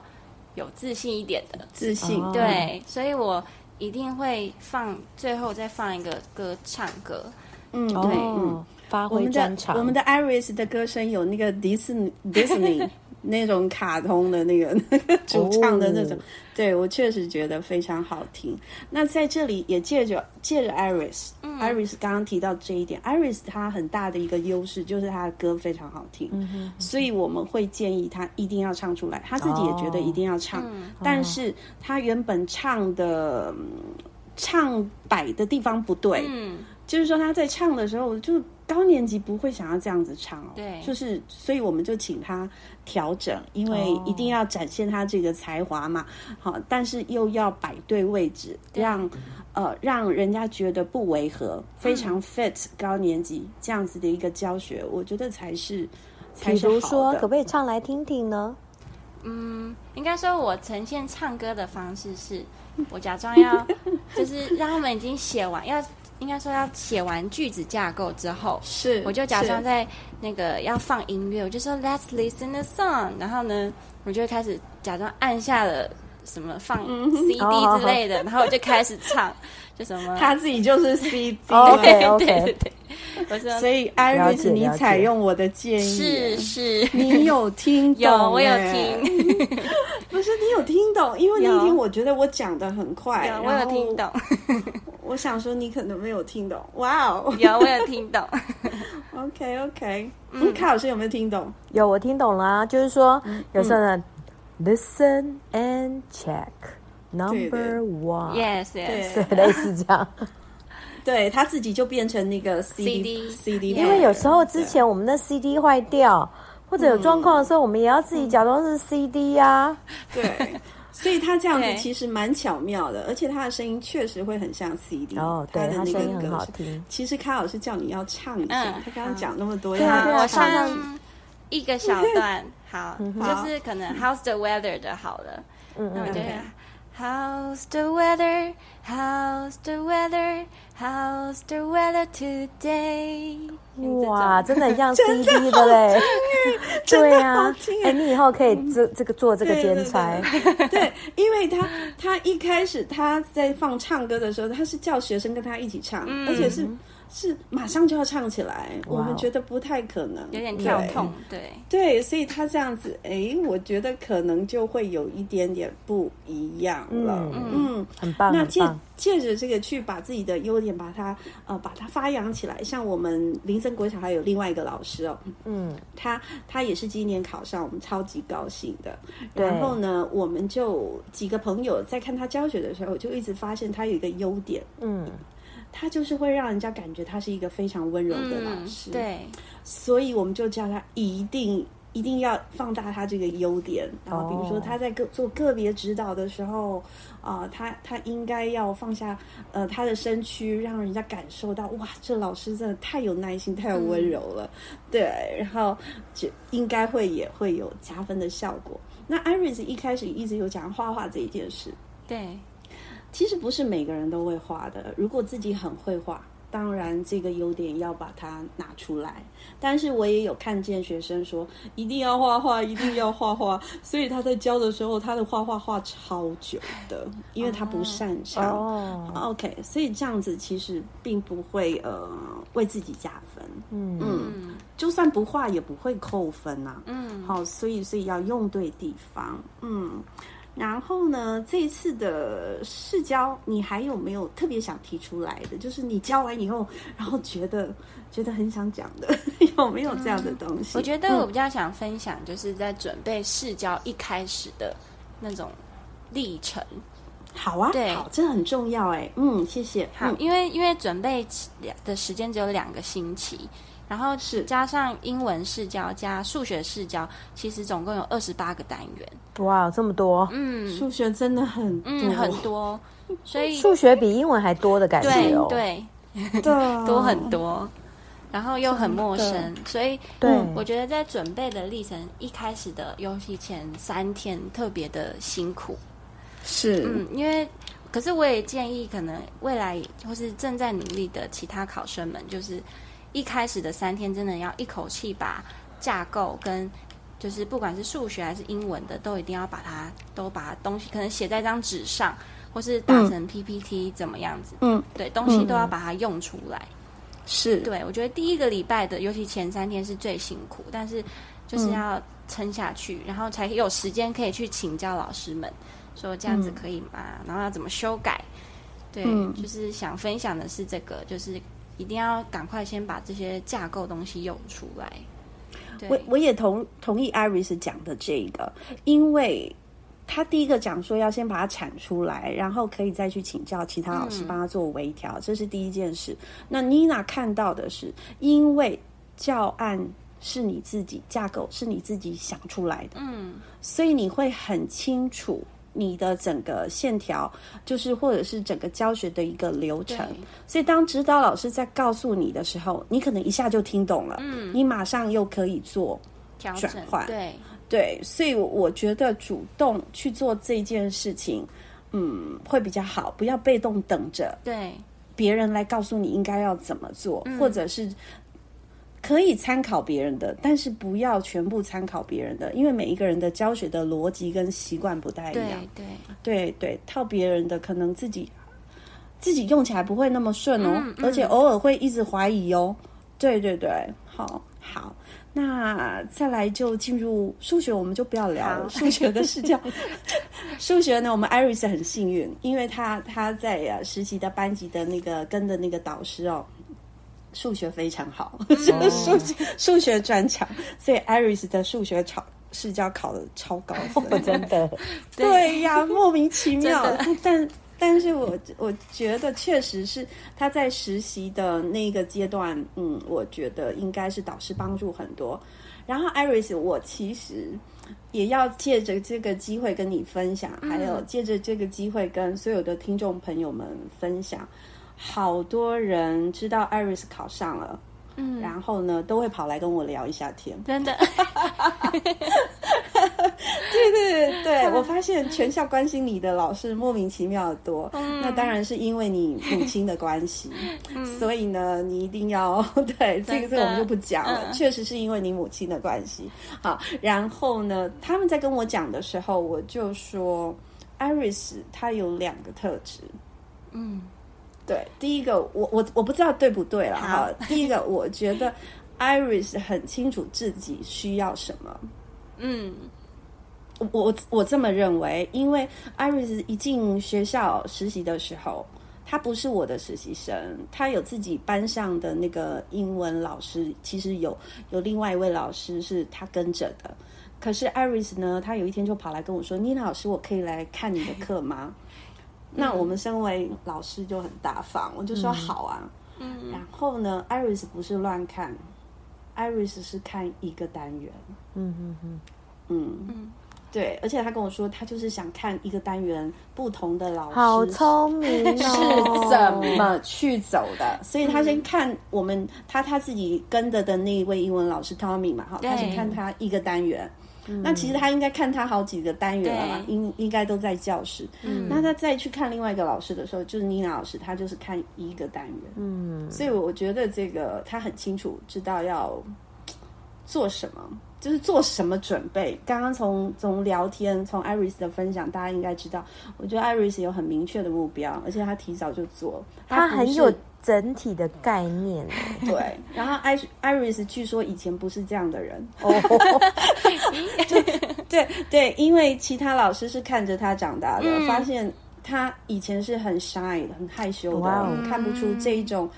有自信一点的。自信，对，所以我一定会放最后再放一个歌唱歌，嗯，对，嗯，发挥专长。我们的 Iris 的歌声有那个迪士尼 Disney 那种卡通的那个 那个主唱的那种。Oh. 对，我确实觉得非常好听。那在这里也借着借着 Iris，Iris、嗯、Iris 刚刚提到这一点，Iris 她很大的一个优势就是她的歌非常好听，嗯、哼所以我们会建议她一定要唱出来。她自己也觉得一定要唱，哦、但是她原本唱的唱摆的地方不对，嗯，就是说她在唱的时候就。高年级不会想要这样子唱哦，对，就是，所以我们就请他调整，因为一定要展现他这个才华嘛，好，但是又要摆对位置，让呃让人家觉得不违和，非常 fit 高年级这样子的一个教学，我觉得才是才是。比如说，可不可以唱来听听呢？嗯，应该说我呈现唱歌的方式是，我假装要就是让他们已经写完要。应该说要写完句子架构之后，是我就假装在那个要放音乐，我就说 Let's listen the song，然后呢，我就开始假装按下了什么放 CD 之类的，然后我就开始唱，就什么他自己就是 CD，对对对对，我说，所以 Iris 你采用我的建议，是是，你有听懂？有，我有听，不是你有听懂？因为那一天我觉得我讲的很快，我有听懂。我想说，你可能没有听懂。哇哦，有，我有听懂。OK OK，嗯，卡老师有没有听懂？有，我听懂了啊。就是说，有时候呢，listen and check number one。Yes Yes，对，类似这样。对，他自己就变成那个 CD CD。因为有时候之前我们的 CD 坏掉或者有状况的时候，我们也要自己假装是 CD 呀。对。所以他这样子 其实蛮巧妙的，而且他的声音确实会很像 CD。哦，对，他的那个歌很好听。其实卡老师叫你要唱一下，他刚刚讲那么多，对啊，我唱一个小段，好，就是可能 How's the weather 的好了，嗯，那我就 How's the weather? How's the weather? How's the weather today? 哇，真的很像 CD 的嘞！对呀，哎，你以后可以这这个做这个兼差。对，因为他他一开始他在放唱歌的时候，他是叫学生跟他一起唱，而且是是马上就要唱起来。我们觉得不太可能，有点跳痛。对对，所以他这样子，哎，我觉得可能就会有一点点不一样了。嗯，很棒，那借借着这个去把自己的优点把它呃把它发扬起来，像我们林森国小还有另外一个老师哦，嗯，他他也是今年考上，我们超级高兴的。然后呢，我们就几个朋友在看他教学的时候，就一直发现他有一个优点，嗯，他就是会让人家感觉他是一个非常温柔的老师。嗯、对，所以我们就叫他一定。一定要放大他这个优点，然后比如说他在个做个别指导的时候，啊、呃，他他应该要放下呃他的身躯，让人家感受到哇，这老师真的太有耐心，太有温柔了，嗯、对，然后就应该会也会有加分的效果。那 Iris 一开始一直有讲画画这一件事，对，其实不是每个人都会画的，如果自己很会画。当然，这个优点要把它拿出来。但是我也有看见学生说，一定要画画，一定要画画。所以他在教的时候，他的画画画超久的，因为他不擅长。哦，OK，所以这样子其实并不会呃为自己加分。嗯嗯，就算不画也不会扣分呐。嗯，好，所以所以要用对地方。嗯。然后呢，这一次的试教，你还有没有特别想提出来的？就是你教完以后，然后觉得 觉得很想讲的，有没有这样的东西？嗯，我觉得我比较想分享，就是在准备试教一开始的那种历程。好啊，对，好，这很重要哎。嗯，谢谢。好，因为因为准备的时间只有两个星期。然后是加上英文试教加数学试教，其实总共有二十八个单元。哇，这么多！嗯，数学真的很，嗯，很多，所以数学比英文还多的感觉哦。对对，多很多，然后又很陌生，所以对，我觉得在准备的历程一开始的游戏前三天特别的辛苦。是，嗯，因为可是我也建议，可能未来或是正在努力的其他考生们，就是。一开始的三天，真的要一口气把架构跟就是不管是数学还是英文的，都一定要把它都把它东西可能写在张纸上，或是打成 PPT 怎么样子？嗯，对，东西都要把它用出来。是，对，我觉得第一个礼拜的，尤其前三天是最辛苦，但是就是要撑下去，然后才有时间可以去请教老师们，说这样子可以吗？然后要怎么修改？对，就是想分享的是这个，就是。一定要赶快先把这些架构东西用出来。我我也同同意 Iris 讲的这个，因为他第一个讲说要先把它产出来，然后可以再去请教其他老师帮他做微调，嗯、这是第一件事。那 Nina 看到的是，因为教案是你自己架构是你自己想出来的，嗯，所以你会很清楚。你的整个线条，就是或者是整个教学的一个流程，所以当指导老师在告诉你的时候，你可能一下就听懂了，嗯，你马上又可以做转换，对。对，所以我觉得主动去做这件事情，嗯，会比较好，不要被动等着，对，别人来告诉你应该要怎么做，嗯、或者是。可以参考别人的，但是不要全部参考别人的，因为每一个人的教学的逻辑跟习惯不太一样。对对对，套别人的可能自己自己用起来不会那么顺哦，嗯嗯、而且偶尔会一直怀疑哦。对对对，好好，那再来就进入数学，我们就不要聊了。数学的视角，数学呢，我们 Iris 很幸运，因为他他在啊实习的班级的那个跟的那个导师哦。数学非常好，数、oh. 学数学专长，所以 Iris 的数学超试教考的超高分，oh, 真的，对呀，莫名其妙。但但是我我觉得确实是他在实习的那个阶段，嗯，我觉得应该是导师帮助很多。然后 Iris，我其实也要借着这个机会跟你分享，嗯、还有借着这个机会跟所有的听众朋友们分享。好多人知道艾瑞斯考上了，嗯，然后呢，都会跑来跟我聊一下天，真的，对 对对，对我发现全校关心你的老师莫名其妙的多，嗯、那当然是因为你母亲的关系，嗯、所以呢，你一定要 对这个这个我们就不讲了，嗯、确实是因为你母亲的关系。好，然后呢，他们在跟我讲的时候，我就说 Iris 她有两个特质，嗯。对，第一个我我我不知道对不对了哈。第一个，我觉得 Iris 很清楚自己需要什么。嗯，我我我这么认为，因为 Iris 一进学校实习的时候，他不是我的实习生，他有自己班上的那个英文老师，其实有有另外一位老师是他跟着的。可是 Iris 呢，他有一天就跑来跟我说：“妮娜老师，我可以来看你的课吗？”那我们身为老师就很大方，我就说好啊。嗯，然后呢，Iris 不是乱看，Iris 是看一个单元。嗯嗯嗯嗯嗯。对，而且他跟我说，他就是想看一个单元不同的老师，好聪明哦，是怎么去走的。所以他先看我们他他自己跟着的那一位英文老师 Tommy 嘛，哈，他先看他一个单元。那其实他应该看他好几个单元了嘛，应应该都在教室。嗯，那他再去看另外一个老师的时候，就是妮娜老师，他就是看一个单元。嗯，所以我觉得这个他很清楚知道要做什么。就是做什么准备？刚刚从从聊天，从 Iris 的分享，大家应该知道，我觉得 Iris 有很明确的目标，而且他提早就做，他很有整体的概念。对，然后 I Iris 据说以前不是这样的人哦，对对，因为其他老师是看着他长大的，嗯、发现他以前是很 shy 的，很害羞的，哇看不出这一种。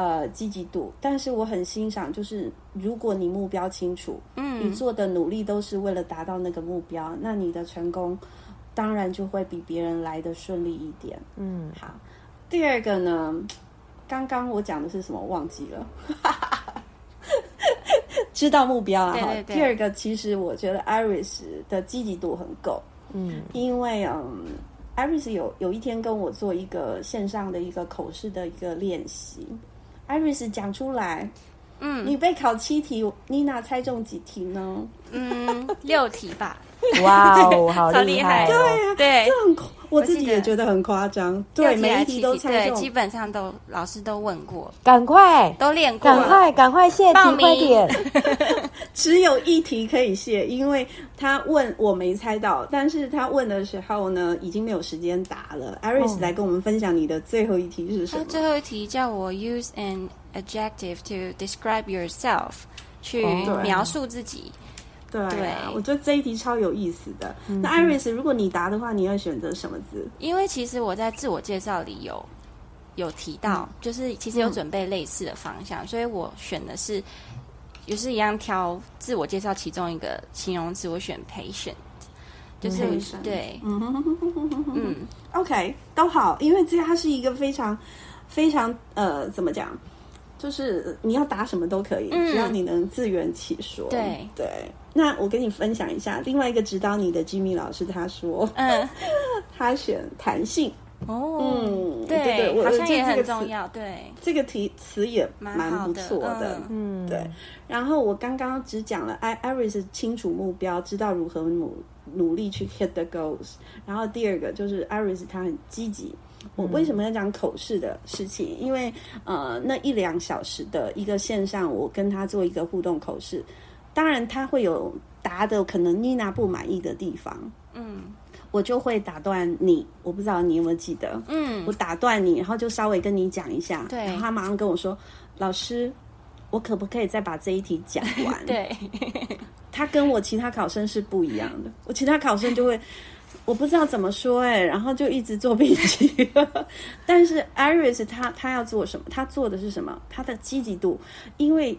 呃，积极度，但是我很欣赏，就是如果你目标清楚，嗯，你做的努力都是为了达到那个目标，那你的成功当然就会比别人来的顺利一点。嗯，好。第二个呢，刚刚我讲的是什么？忘记了。知道目标啊。对对对。第二个，其实我觉得 Iris 的积极度很够。嗯，因为嗯，Iris 有有一天跟我做一个线上的一个口试的一个练习。Iris 讲出来，嗯，你被考七题，妮娜猜中几题呢？嗯，六题吧。哇哦，好厉害！对啊，对，这很，我自己也觉得很夸张。对，每一题都猜中，基本上都老师都问过，赶快都练过，赶快赶快谢题，快点！只有一题可以谢，因为他问我没猜到，但是他问的时候呢，已经没有时间答了。Iris 来跟我们分享你的最后一题是什么？最后一题叫我 use an adjective to describe yourself，去描述自己。对，对，我觉得这一题超有意思的。嗯、那 Iris，如果你答的话，你会选择什么字？因为其实我在自我介绍里有有提到，嗯、就是其实有准备类似的方向，嗯、所以我选的是也是一样挑自我介绍其中一个形容词，我选 patient，就是对，嗯，OK，都好，因为这它是一个非常非常呃，怎么讲？就是你要答什么都可以，嗯、只要你能自圆其说。对对。那我跟你分享一下，另外一个指导你的 Jimmy 老师他说，嗯，他选弹性哦，嗯，对对对，我好像也很重要，对，这个题词也蛮不错的，嗯，对。然后我刚刚只讲了，Iris 清楚目标，知道如何努努力去 hit the goals。然后第二个就是 Iris 他很积极。我为什么要讲口试的事情？因为呃，那一两小时的一个线上，我跟他做一个互动口试。当然，他会有答的可能妮娜不满意的地方，嗯，我就会打断你。我不知道你有没有记得，嗯，我打断你，然后就稍微跟你讲一下，对，然后他马上跟我说：“老师，我可不可以再把这一题讲完？” 对，他跟我其他考生是不一样的，我其他考生就会我不知道怎么说，哎，然后就一直做笔记。但是 Iris 他他要做什么？他做的是什么？他的积极度，因为。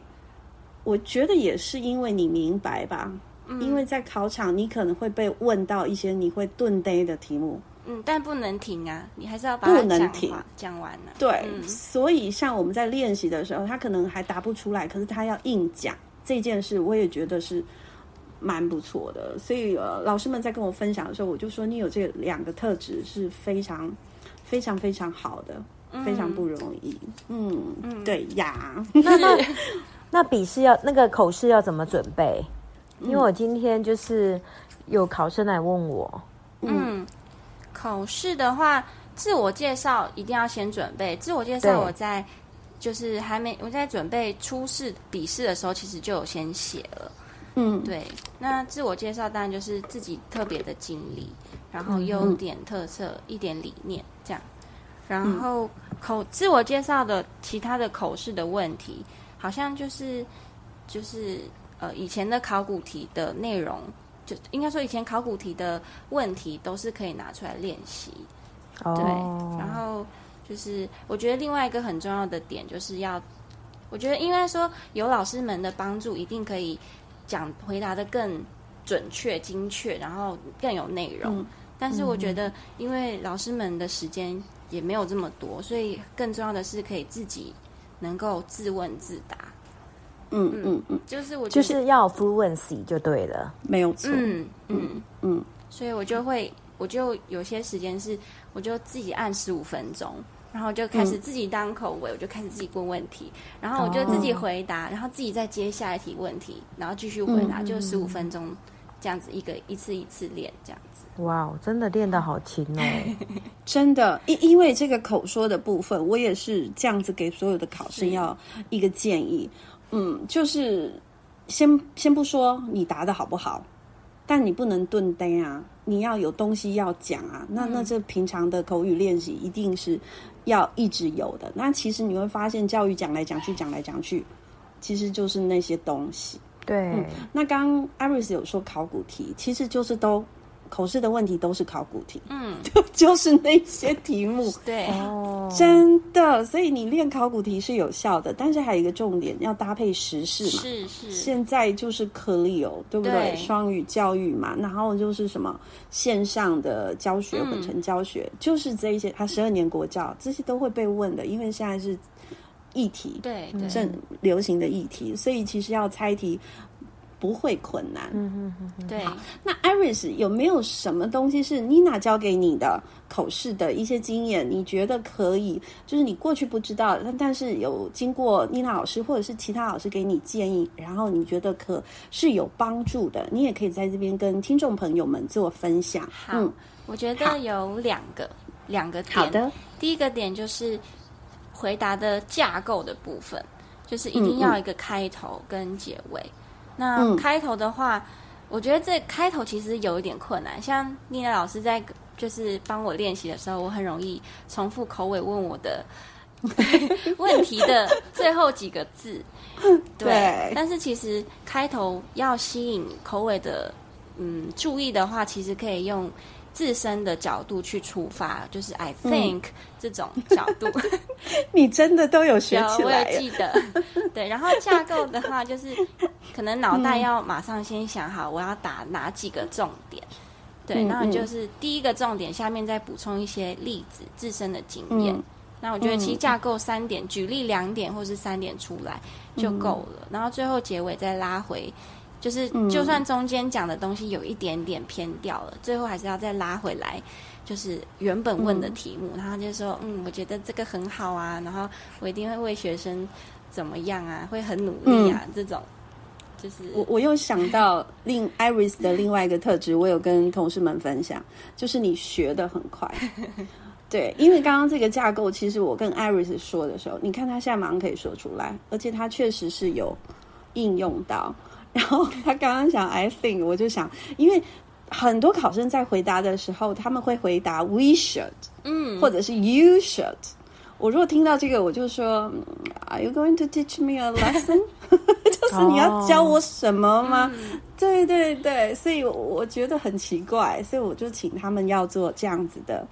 我觉得也是因为你明白吧，嗯、因为在考场你可能会被问到一些你会顿呆的题目，嗯，但不能停啊，你还是要把不能停，讲完了。对，嗯、所以像我们在练习的时候，他可能还答不出来，可是他要硬讲这件事，我也觉得是蛮不错的。所以呃，老师们在跟我分享的时候，我就说你有这两个特质是非常非常非常好的，嗯、非常不容易。嗯嗯，对呀。那笔试要那个口试要怎么准备？因为我今天就是有考生来问我，嗯，口试的话，自我介绍一定要先准备。自我介绍我在就是还没我在准备初试笔试的时候，其实就有先写了。嗯，对。那自我介绍当然就是自己特别的经历，然后优点、特色、一点理念这样。然后口自我介绍的其他的口试的问题。好像就是，就是呃，以前的考古题的内容，就应该说以前考古题的问题都是可以拿出来练习。Oh. 对，然后就是我觉得另外一个很重要的点就是要，我觉得应该说有老师们的帮助，一定可以讲回答的更准确、精确，然后更有内容。嗯但是我觉得，因为老师们的时间也没有这么多，所以更重要的是可以自己能够自问自答。嗯嗯嗯，就是我就是要 fluency 就对了，没有错。嗯嗯嗯，所以我就会，我就有些时间是，我就自己按十五分钟。然后就开始自己当口尾，嗯、我就开始自己问问题，然后我就自己回答，哦、然后自己再接下一题问题，然后继续回答，嗯、就十五分钟这样子一个一次一次练这样子。哇，真的练得好勤哦！真的，因因为这个口说的部分，我也是这样子给所有的考生要一个建议，嗯，就是先先不说你答的好不好，但你不能顿呆啊，你要有东西要讲啊，那那这平常的口语练习一定是。要一直有的，那其实你会发现，教育讲来讲去，讲来讲去，其实就是那些东西。对，嗯、那刚刚 Iris 有说考古题，其实就是都。口试的问题都是考古题，嗯，就 就是那些题目，对，真的，所以你练考古题是有效的，但是还有一个重点，要搭配时事嘛，是是，现在就是 CLIL，对不对？对。双语教育嘛，然后就是什么线上的教学、混成教学，嗯、就是这一些，他十二年国教这些都会被问的，因为现在是议题，对，正流行的议题，所以其实要猜题。不会困难，嗯嗯嗯，对。那 Iris 有没有什么东西是 Nina 教给你的口试的一些经验？你觉得可以，就是你过去不知道，但但是有经过 Nina 老师或者是其他老师给你建议，然后你觉得可是有帮助的，你也可以在这边跟听众朋友们做分享。好，嗯，我觉得有两个两个点。好的，第一个点就是回答的架构的部分，就是一定要一个开头跟结尾。嗯嗯那开头的话，嗯、我觉得这开头其实有一点困难。像妮娜老师在就是帮我练习的时候，我很容易重复口尾问我的 问题的最后几个字。对，对但是其实开头要吸引口尾的嗯注意的话，其实可以用。自身的角度去出发，就是 I think、嗯、这种角度，你真的都有学起来。我也记得，对。然后架构的话，就是可能脑袋要马上先想好，我要打哪几个重点。对，然后就是第一个重点，下面再补充一些例子、自身的经验。嗯、那我觉得其实架构三点，举例两点或是三点出来就够了。嗯、然后最后结尾再拉回。就是，就算中间讲的东西有一点点偏掉了，嗯、最后还是要再拉回来，就是原本问的题目。嗯、然后就说，嗯，我觉得这个很好啊，然后我一定会为学生怎么样啊，会很努力啊，嗯、这种。就是我我又想到另 Iris 的另外一个特质，我有跟同事们分享，就是你学的很快。对，因为刚刚这个架构，其实我跟 Iris 说的时候，你看他现在马上可以说出来，而且他确实是有应用到。然后他刚刚讲 I think，我就想，因为很多考生在回答的时候，他们会回答 We should，嗯，或者是 You should。我如果听到这个，我就说 Are you going to teach me a lesson？就是你要教我什么吗？对对对，所以我觉得很奇怪，所以我就请他们要做这样子的。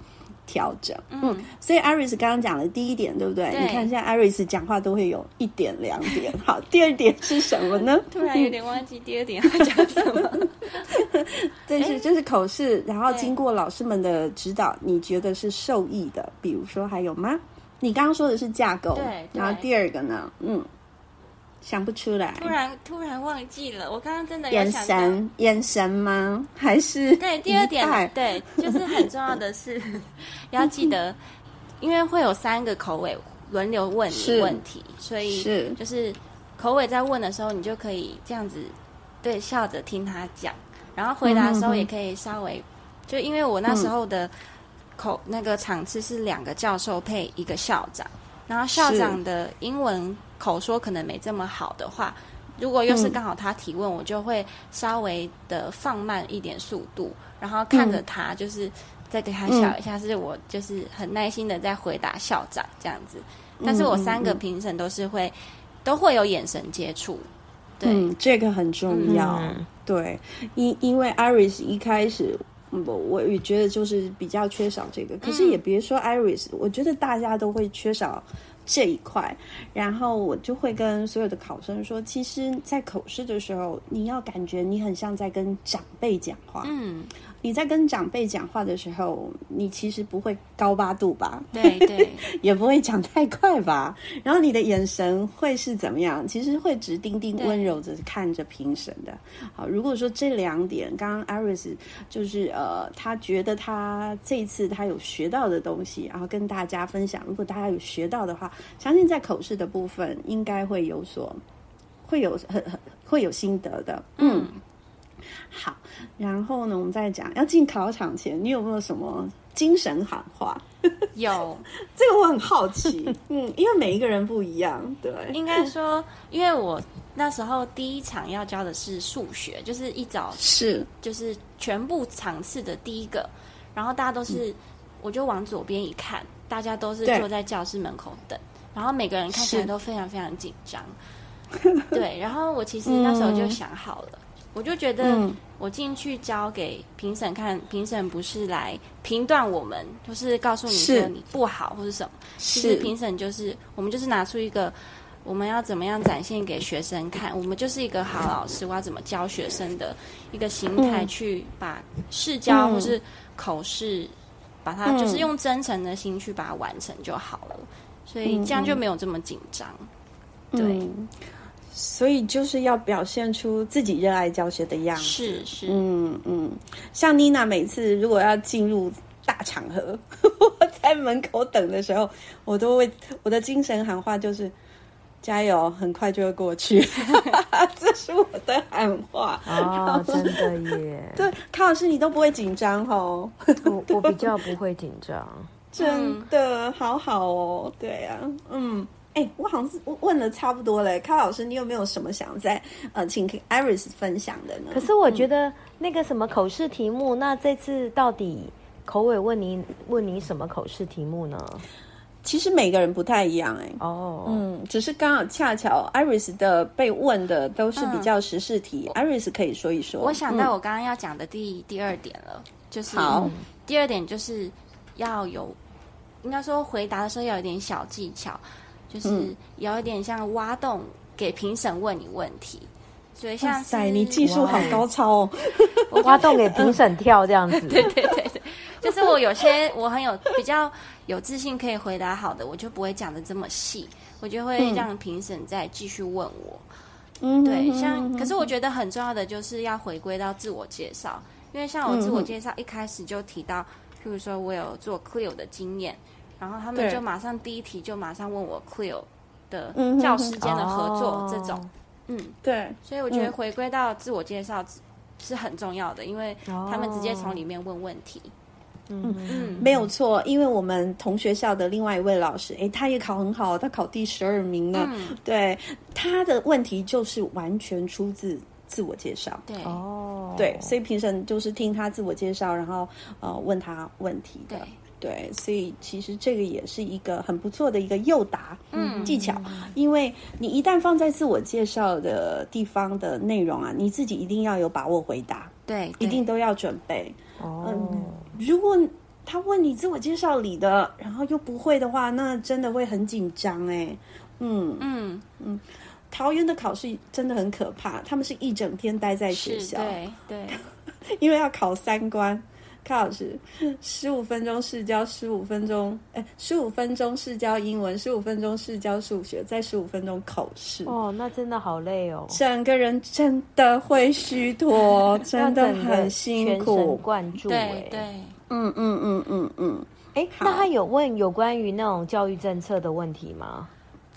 调整，嗯，所以 Iris 刚刚讲的第一点，对不对？对，你看现在 Iris 讲话都会有一点两点。好，第二点是什么呢？突然有点忘记第二点要讲什么。这是就是口试，然后经过老师们的指导，你觉得是受益的？比如说还有吗？你刚刚说的是架构，对，然后第二个呢？嗯。想不出来，突然突然忘记了。我刚刚真的眼神眼神吗？还是对第二点对，就是很重要的是 要记得，因为会有三个口尾轮流问你问题，所以是就是口尾在问的时候，你就可以这样子对笑着听他讲，然后回答的时候也可以稍微就因为我那时候的口那个场次是两个教授配一个校长，然后校长的英文。口说可能没这么好的话，如果又是刚好他提问，嗯、我就会稍微的放慢一点速度，然后看着他，就是再给他笑一下，嗯、是我就是很耐心的在回答校长这样子。但是我三个评审都是会、嗯、都会有眼神接触，对，嗯、这个很重要。嗯、对，因因为 Iris 一开始我我也觉得就是比较缺少这个，可是也别说 Iris，、嗯、我觉得大家都会缺少。这一块，然后我就会跟所有的考生说，其实，在口试的时候，你要感觉你很像在跟长辈讲话。嗯，你在跟长辈讲话的时候，你其实不会高八度吧？对对，也不会讲太快吧？然后你的眼神会是怎么样？其实会直盯盯、温柔着看着评审的。好，如果说这两点，刚刚 Iris 就是呃，他觉得他这一次他有学到的东西，然后跟大家分享。如果大家有学到的话，相信在口试的部分应该会有所，会有很很会有心得的。嗯。好，然后呢，我们再讲，要进考场前，你有没有什么精神喊话？有，这个我很好奇。嗯，因为每一个人不一样，对。应该说，因为我那时候第一场要教的是数学，就是一早是，就是全部场次的第一个，然后大家都是，嗯、我就往左边一看，大家都是坐在教室门口等，然后每个人看起来都非常非常紧张。对，然后我其实那时候就想好了。嗯我就觉得，我进去交给评审看，嗯、评审不是来评断我们，就是告诉你说你不好或是什么。其实评审就是我们，就是拿出一个我们要怎么样展现给学生看，我们就是一个好老师，我要怎么教学生的一个心态，去把试教或是口试，把它就是用真诚的心去把它完成就好了。所以这样就没有这么紧张。对。嗯所以就是要表现出自己热爱教学的样子。是是，嗯嗯。像妮娜每次如果要进入大场合，我在门口等的时候，我都会我的精神喊话就是加油，很快就会过去。这是我的喊话。哦，真的耶。对，康老师你都不会紧张哦？我我比较不会紧张，真的好好哦。对啊，嗯。哎，我好像是问了差不多嘞。康老师，你有没有什么想在呃，请 Iris 分享的呢？可是我觉得那个什么口试题目，嗯、那这次到底口尾问你问你什么口试题目呢？其实每个人不太一样哎。哦，嗯，只是刚好恰巧 Iris 的被问的都是比较时事题，嗯，Iris 可以说一说。我想到我刚刚要讲的第、嗯、第二点了，就是好，第二点就是要有，应该说回答的时候要有点小技巧。就是有一点像挖洞给评审问你问题，所以像塞你技术好高超哦，挖洞给评审跳这样子。对对对对，就是我有些我很有比较有自信可以回答好的，我就不会讲的这么细，我就会让评审再继续问我。嗯，对，像可是我觉得很重要的就是要回归到自我介绍，因为像我自我介绍一开始就提到，譬如说我有做 Clear 的经验。然后他们就马上第一题就马上问我 Clear 的教师间的合作这种，嗯，对，所以我觉得回归到自我介绍是很重要的，因为他们直接从里面问问题，嗯。嗯，没有错，因为我们同学校的另外一位老师，哎，他也考很好，他考第十二名呢，对，他的问题就是完全出自自我介绍，对。哦，对，所以评审就是听他自我介绍，然后呃问他问题的。对，所以其实这个也是一个很不错的一个诱答技巧，嗯，因为你一旦放在自我介绍的地方的内容啊，你自己一定要有把握回答，对，一定都要准备。哦，嗯，如果他问你自我介绍里的，然后又不会的话，那真的会很紧张哎。嗯嗯嗯，桃园的考试真的很可怕，他们是一整天待在学校，对对，因为要考三关。卡老师，十五分钟试教，十五分钟，哎，十五分钟试教英文，十五分钟试教数学，再十五分钟考试。哦，那真的好累哦，整个人真的会虚脱，真的很辛苦，全神贯注。对对，嗯嗯嗯嗯嗯。哎、嗯，那他有问有关于那种教育政策的问题吗？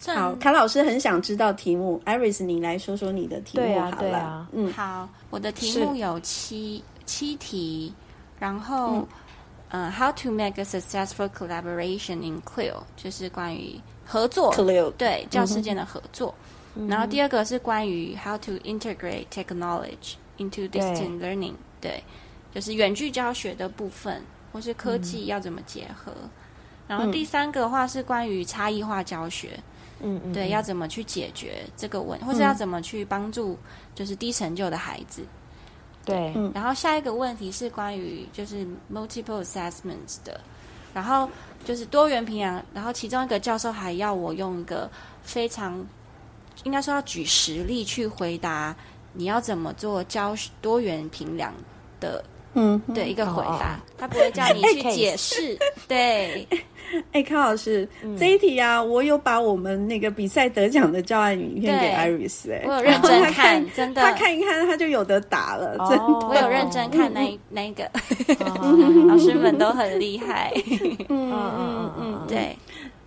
好，卡老师很想知道题目，Iris，你来说说你的题目好了。对啊，对啊，嗯，好，我的题目有七七题。然后，嗯、呃、How to make a successful collaboration in CLIL，就是关于合作，CLIL，对，教师间的合作。嗯、然后第二个是关于 How to integrate technology into distant learning，对，对，就是远距教学的部分，或是科技要怎么结合。嗯、然后第三个的话是关于差异化教学，嗯嗯，对，要怎么去解决这个问题，或是要怎么去帮助就是低成就的孩子。对，嗯，然后下一个问题是关于就是 multiple assessments 的，然后就是多元评量，然后其中一个教授还要我用一个非常应该说要举实例去回答，你要怎么做教多元评量的嗯，对，一个回答，他不会叫你去解释。对，哎，康老师，这一题啊，我有把我们那个比赛得奖的教案影片给 Iris，哎，我有认真看，真的，他看一看，他就有得答了，真的，我有认真看那那个，老师们都很厉害。嗯嗯嗯，对，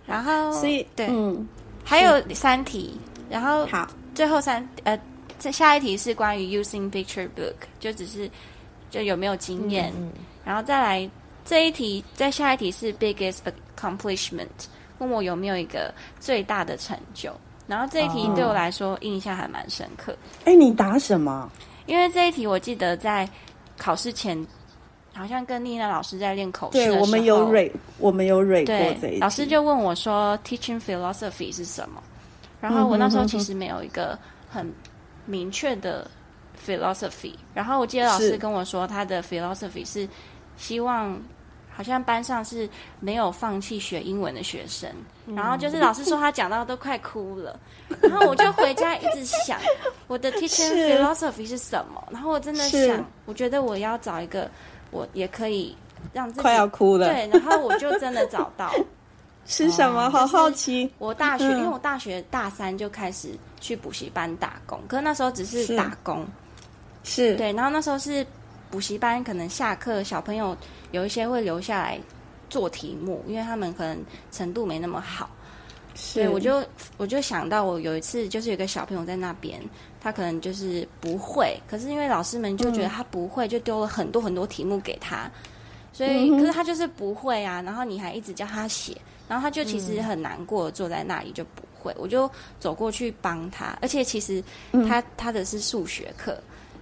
然后所以对，嗯，还有三题，然后好，最后三呃，这下一题是关于 using picture book，就只是。就有没有经验，嗯、然后再来这一题，在下一题是 biggest accomplishment，问我有没有一个最大的成就。然后这一题对我来说印象还蛮深刻。哎、哦，你答什么？因为这一题我记得在考试前，好像跟丽娜老师在练口试对，我们有蕊，我们有蕊过这一题。老师就问我说，teaching philosophy 是什么？然后我那时候其实没有一个很明确的。philosophy，然后我记得老师跟我说，他的 philosophy 是希望，好像班上是没有放弃学英文的学生。然后就是老师说他讲到都快哭了，然后我就回家一直想 我的 teaching philosophy 是什么。然后我真的想，我觉得我要找一个我也可以让自己快要哭了。对，然后我就真的找到 是什么？好好奇。我大学，因为我大学大三就开始去补习班打工，可是那时候只是打工。是。对，然后那时候是补习班，可能下课小朋友有一些会留下来做题目，因为他们可能程度没那么好。是，对，我就我就想到，我有一次就是有个小朋友在那边，他可能就是不会，可是因为老师们就觉得他不会，嗯、就丢了很多很多题目给他，所以、嗯、可是他就是不会啊，然后你还一直叫他写，然后他就其实很难过，坐在那里就不会，我就走过去帮他，而且其实他、嗯、他的是数学课。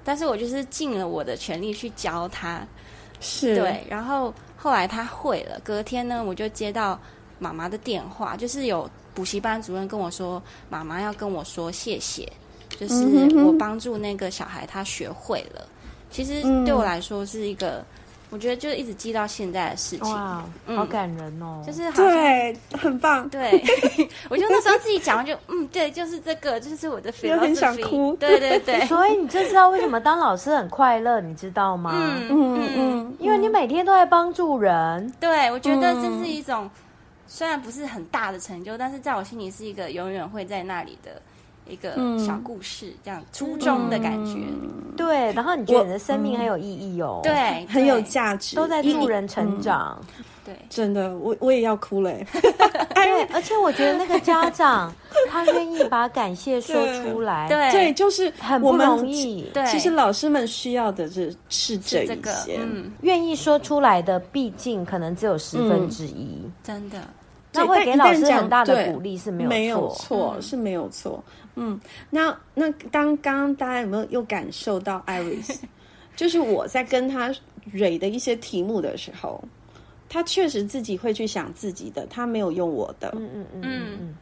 但是我就是尽了我的全力去教他，是对。然后后来他会了，隔天呢，我就接到妈妈的电话，就是有补习班主任跟我说，妈妈要跟我说谢谢，就是我帮助那个小孩他学会了。其实对我来说是一个。我觉得就一直记到现在的事情，哇，嗯、好感人哦！就是好对，很棒。对，我就那时候自己讲，就嗯，对，就是这个，就是我的 philosophy。很想哭。对对对。所以你就知道为什么当老师很快乐，你知道吗？嗯嗯嗯，因为你每天都在帮助人。对，我觉得这是一种、嗯、虽然不是很大的成就，但是在我心里是一个永远会在那里的。一个小故事，这样初衷的感觉，对。然后你觉得你的生命很有意义哦，对，很有价值，都在助人成长。对，真的，我我也要哭嘞。对，而且我觉得那个家长他愿意把感谢说出来，对，对，就是很不容易。对，其实老师们需要的是是这一些，嗯，愿意说出来的，毕竟可能只有十分之一，真的。那会给老师很大的鼓励是没有错，没有错，是没有错。嗯，那那当刚刚大家有没有又感受到 Iris，就是我在跟他蕊的一些题目的时候，他确实自己会去想自己的，他没有用我的，嗯嗯嗯嗯，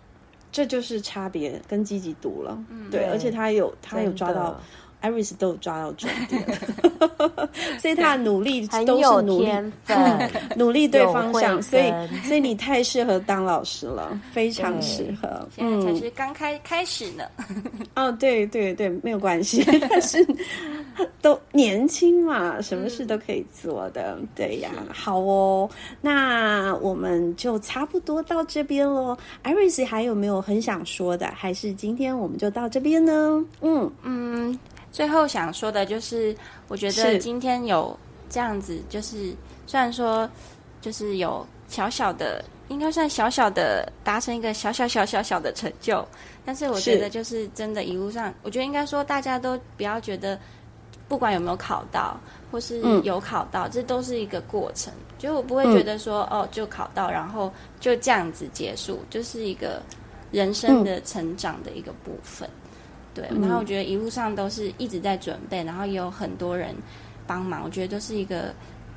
这就是差别跟积极读了，嗯、对，而且他有他有抓到。Iris 都有抓到重点，所以他的努力都是努力，努力对方向，所以所以你太适合当老师了，非常适合。现在才是刚开开始呢。哦，对对对，没有关系，但是都年轻嘛，什么事都可以做的。对呀，好哦，那我们就差不多到这边喽。艾瑞斯还有没有很想说的？还是今天我们就到这边呢？嗯嗯。最后想说的就是，我觉得今天有这样子，就是虽然说就是有小小的，应该算小小的达成一个小小小小小的成就，但是我觉得就是真的，一路上我觉得应该说大家都不要觉得，不管有没有考到或是有考到，这都是一个过程，就我不会觉得说哦，就考到然后就这样子结束，就是一个人生的成长的一个部分。对，然后我觉得一路上都是一直在准备，然后也有很多人帮忙，我觉得都是一个，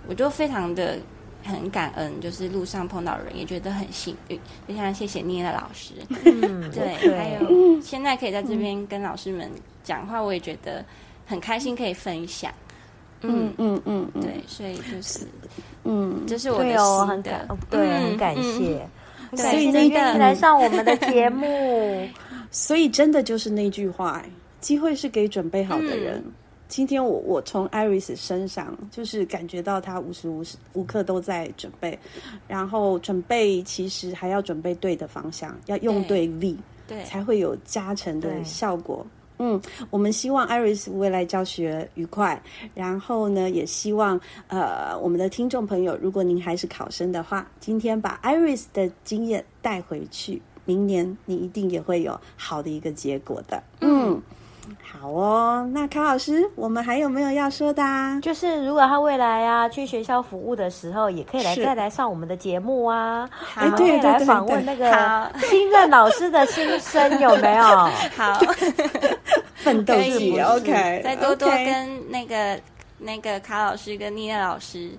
我就非常的很感恩，就是路上碰到人也觉得很幸运，非常谢谢聂娜老师，嗯，对，对还有现在可以在这边跟老师们讲话，我也觉得很开心，可以分享，嗯嗯嗯，对，所以就是，嗯，这是我的心得，对，很感谢，所以那个来上我们的节目。所以，真的就是那句话，机会是给准备好的人。今天我我从 Iris 身上就是感觉到他无时无时无刻都在准备，然后准备其实还要准备对的方向，要用对力，对，才会有加成的效果。嗯，我们希望 Iris 未来教学愉快，然后呢，也希望呃我们的听众朋友，如果您还是考生的话，今天把 Iris 的经验带回去，明年你一定也会有好的一个结果的。嗯。好哦，那卡老师，我们还有没有要说的啊？就是如果他未来啊去学校服务的时候，也可以来再来上我们的节目啊，还可以来访问那个新任老师的心声，有没有？好，奋斗记，OK，再多多跟那个那个卡老师跟妮娜老师。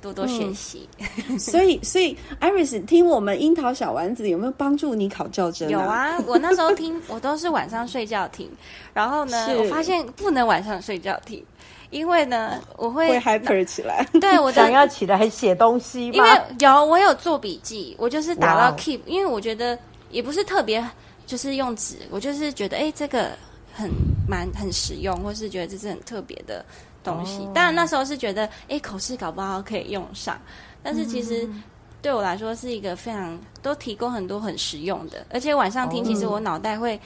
多多学习、嗯，所以所以，Iris 听我们樱桃小丸子有没有帮助你考教真、啊？有啊，我那时候听，我都是晚上睡觉听。然后呢，我发现不能晚上睡觉听，因为呢，我会会 hyper 起来。对，我想要起来写东西。因为有我有做笔记，我就是打到 keep，因为我觉得也不是特别，就是用纸，我就是觉得哎，这个很蛮很实用，或是觉得这是很特别的。东西，当然那时候是觉得，哎，口试搞不好可以用上，但是其实对我来说是一个非常都提供很多很实用的，而且晚上听，其实我脑袋会。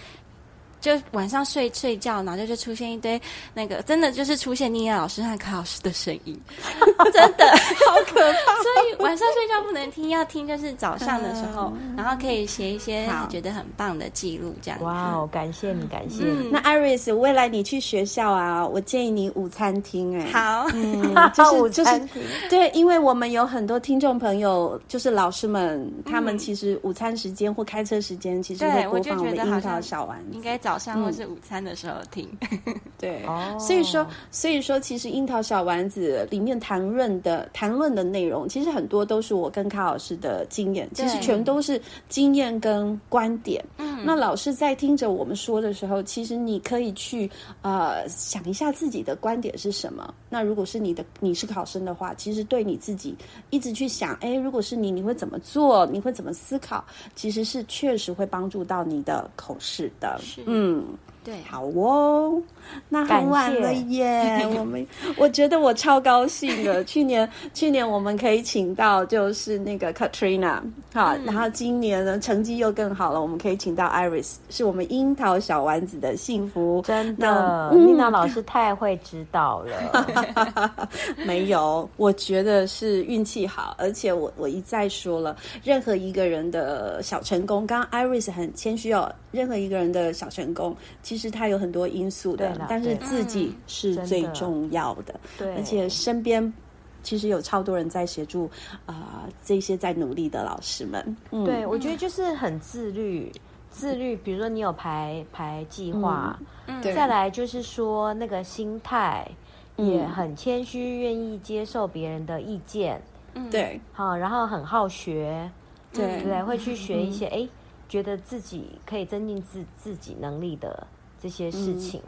就晚上睡睡觉，然后就就出现一堆那个，真的就是出现妮娜老师和卡老师的声音，真的。好可怕。所以晚上睡觉不能听，要听就是早上的时候，嗯、然后可以写一些觉得很棒的记录，这样。哇哦，感谢你，感谢。你。嗯、那 Iris，未来你去学校啊，我建议你午餐厅哎。好，嗯，就是就是对，因为我们有很多听众朋友，就是老师们，他们其实午餐时间或开车时间，其实会播放我们樱桃小丸子，应该早上或是午餐的时候听，嗯、对，所以说，所以说，其实樱桃小丸子里面谈论的谈论的内容，其实很多都是我跟卡老师的经验，其实全都是经验跟观点。嗯，那老师在听着我们说的时候，其实你可以去呃想一下自己的观点是什么。那如果是你的你是考生的话，其实对你自己一直去想，哎，如果是你，你会怎么做？你会怎么思考？其实是确实会帮助到你的口试的。是嗯。嗯，对，好哦，那很晚了耶。我们我觉得我超高兴的。去年去年我们可以请到就是那个 Katrina，好，嗯、然后今年呢成绩又更好了，我们可以请到 Iris，是我们樱桃小丸子的幸福。真的，妮娜、嗯、老师太会指导了。没有，我觉得是运气好，而且我我一再说了，任何一个人的小成功，刚刚 Iris 很谦虚哦。任何一个人的小成功，其实他有很多因素的，但是自己是最重要的。对，而且身边其实有超多人在协助啊、呃，这些在努力的老师们。嗯、对，我觉得就是很自律，自律。比如说你有排排计划，嗯，再来就是说那个心态也很谦虚，愿意接受别人的意见。嗯，对，好，然后很好学，对。对，会去学一些哎。嗯觉得自己可以增进自自己能力的这些事情，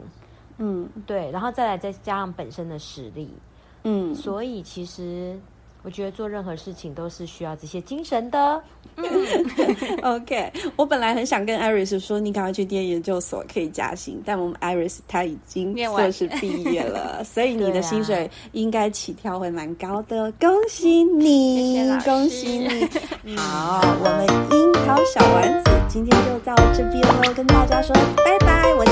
嗯，嗯。对，然后再来再加上本身的实力，嗯，所以其实我觉得做任何事情都是需要这些精神的。嗯、OK，我本来很想跟 Iris 说，你赶快去念研究所可以加薪，但我们 Iris 他已经硕士毕业了，所以你的薪水应该起跳会蛮高的，恭喜你，谢谢恭喜你。好，我们樱桃小丸子。今天就到这边喽，跟大家说拜拜。我。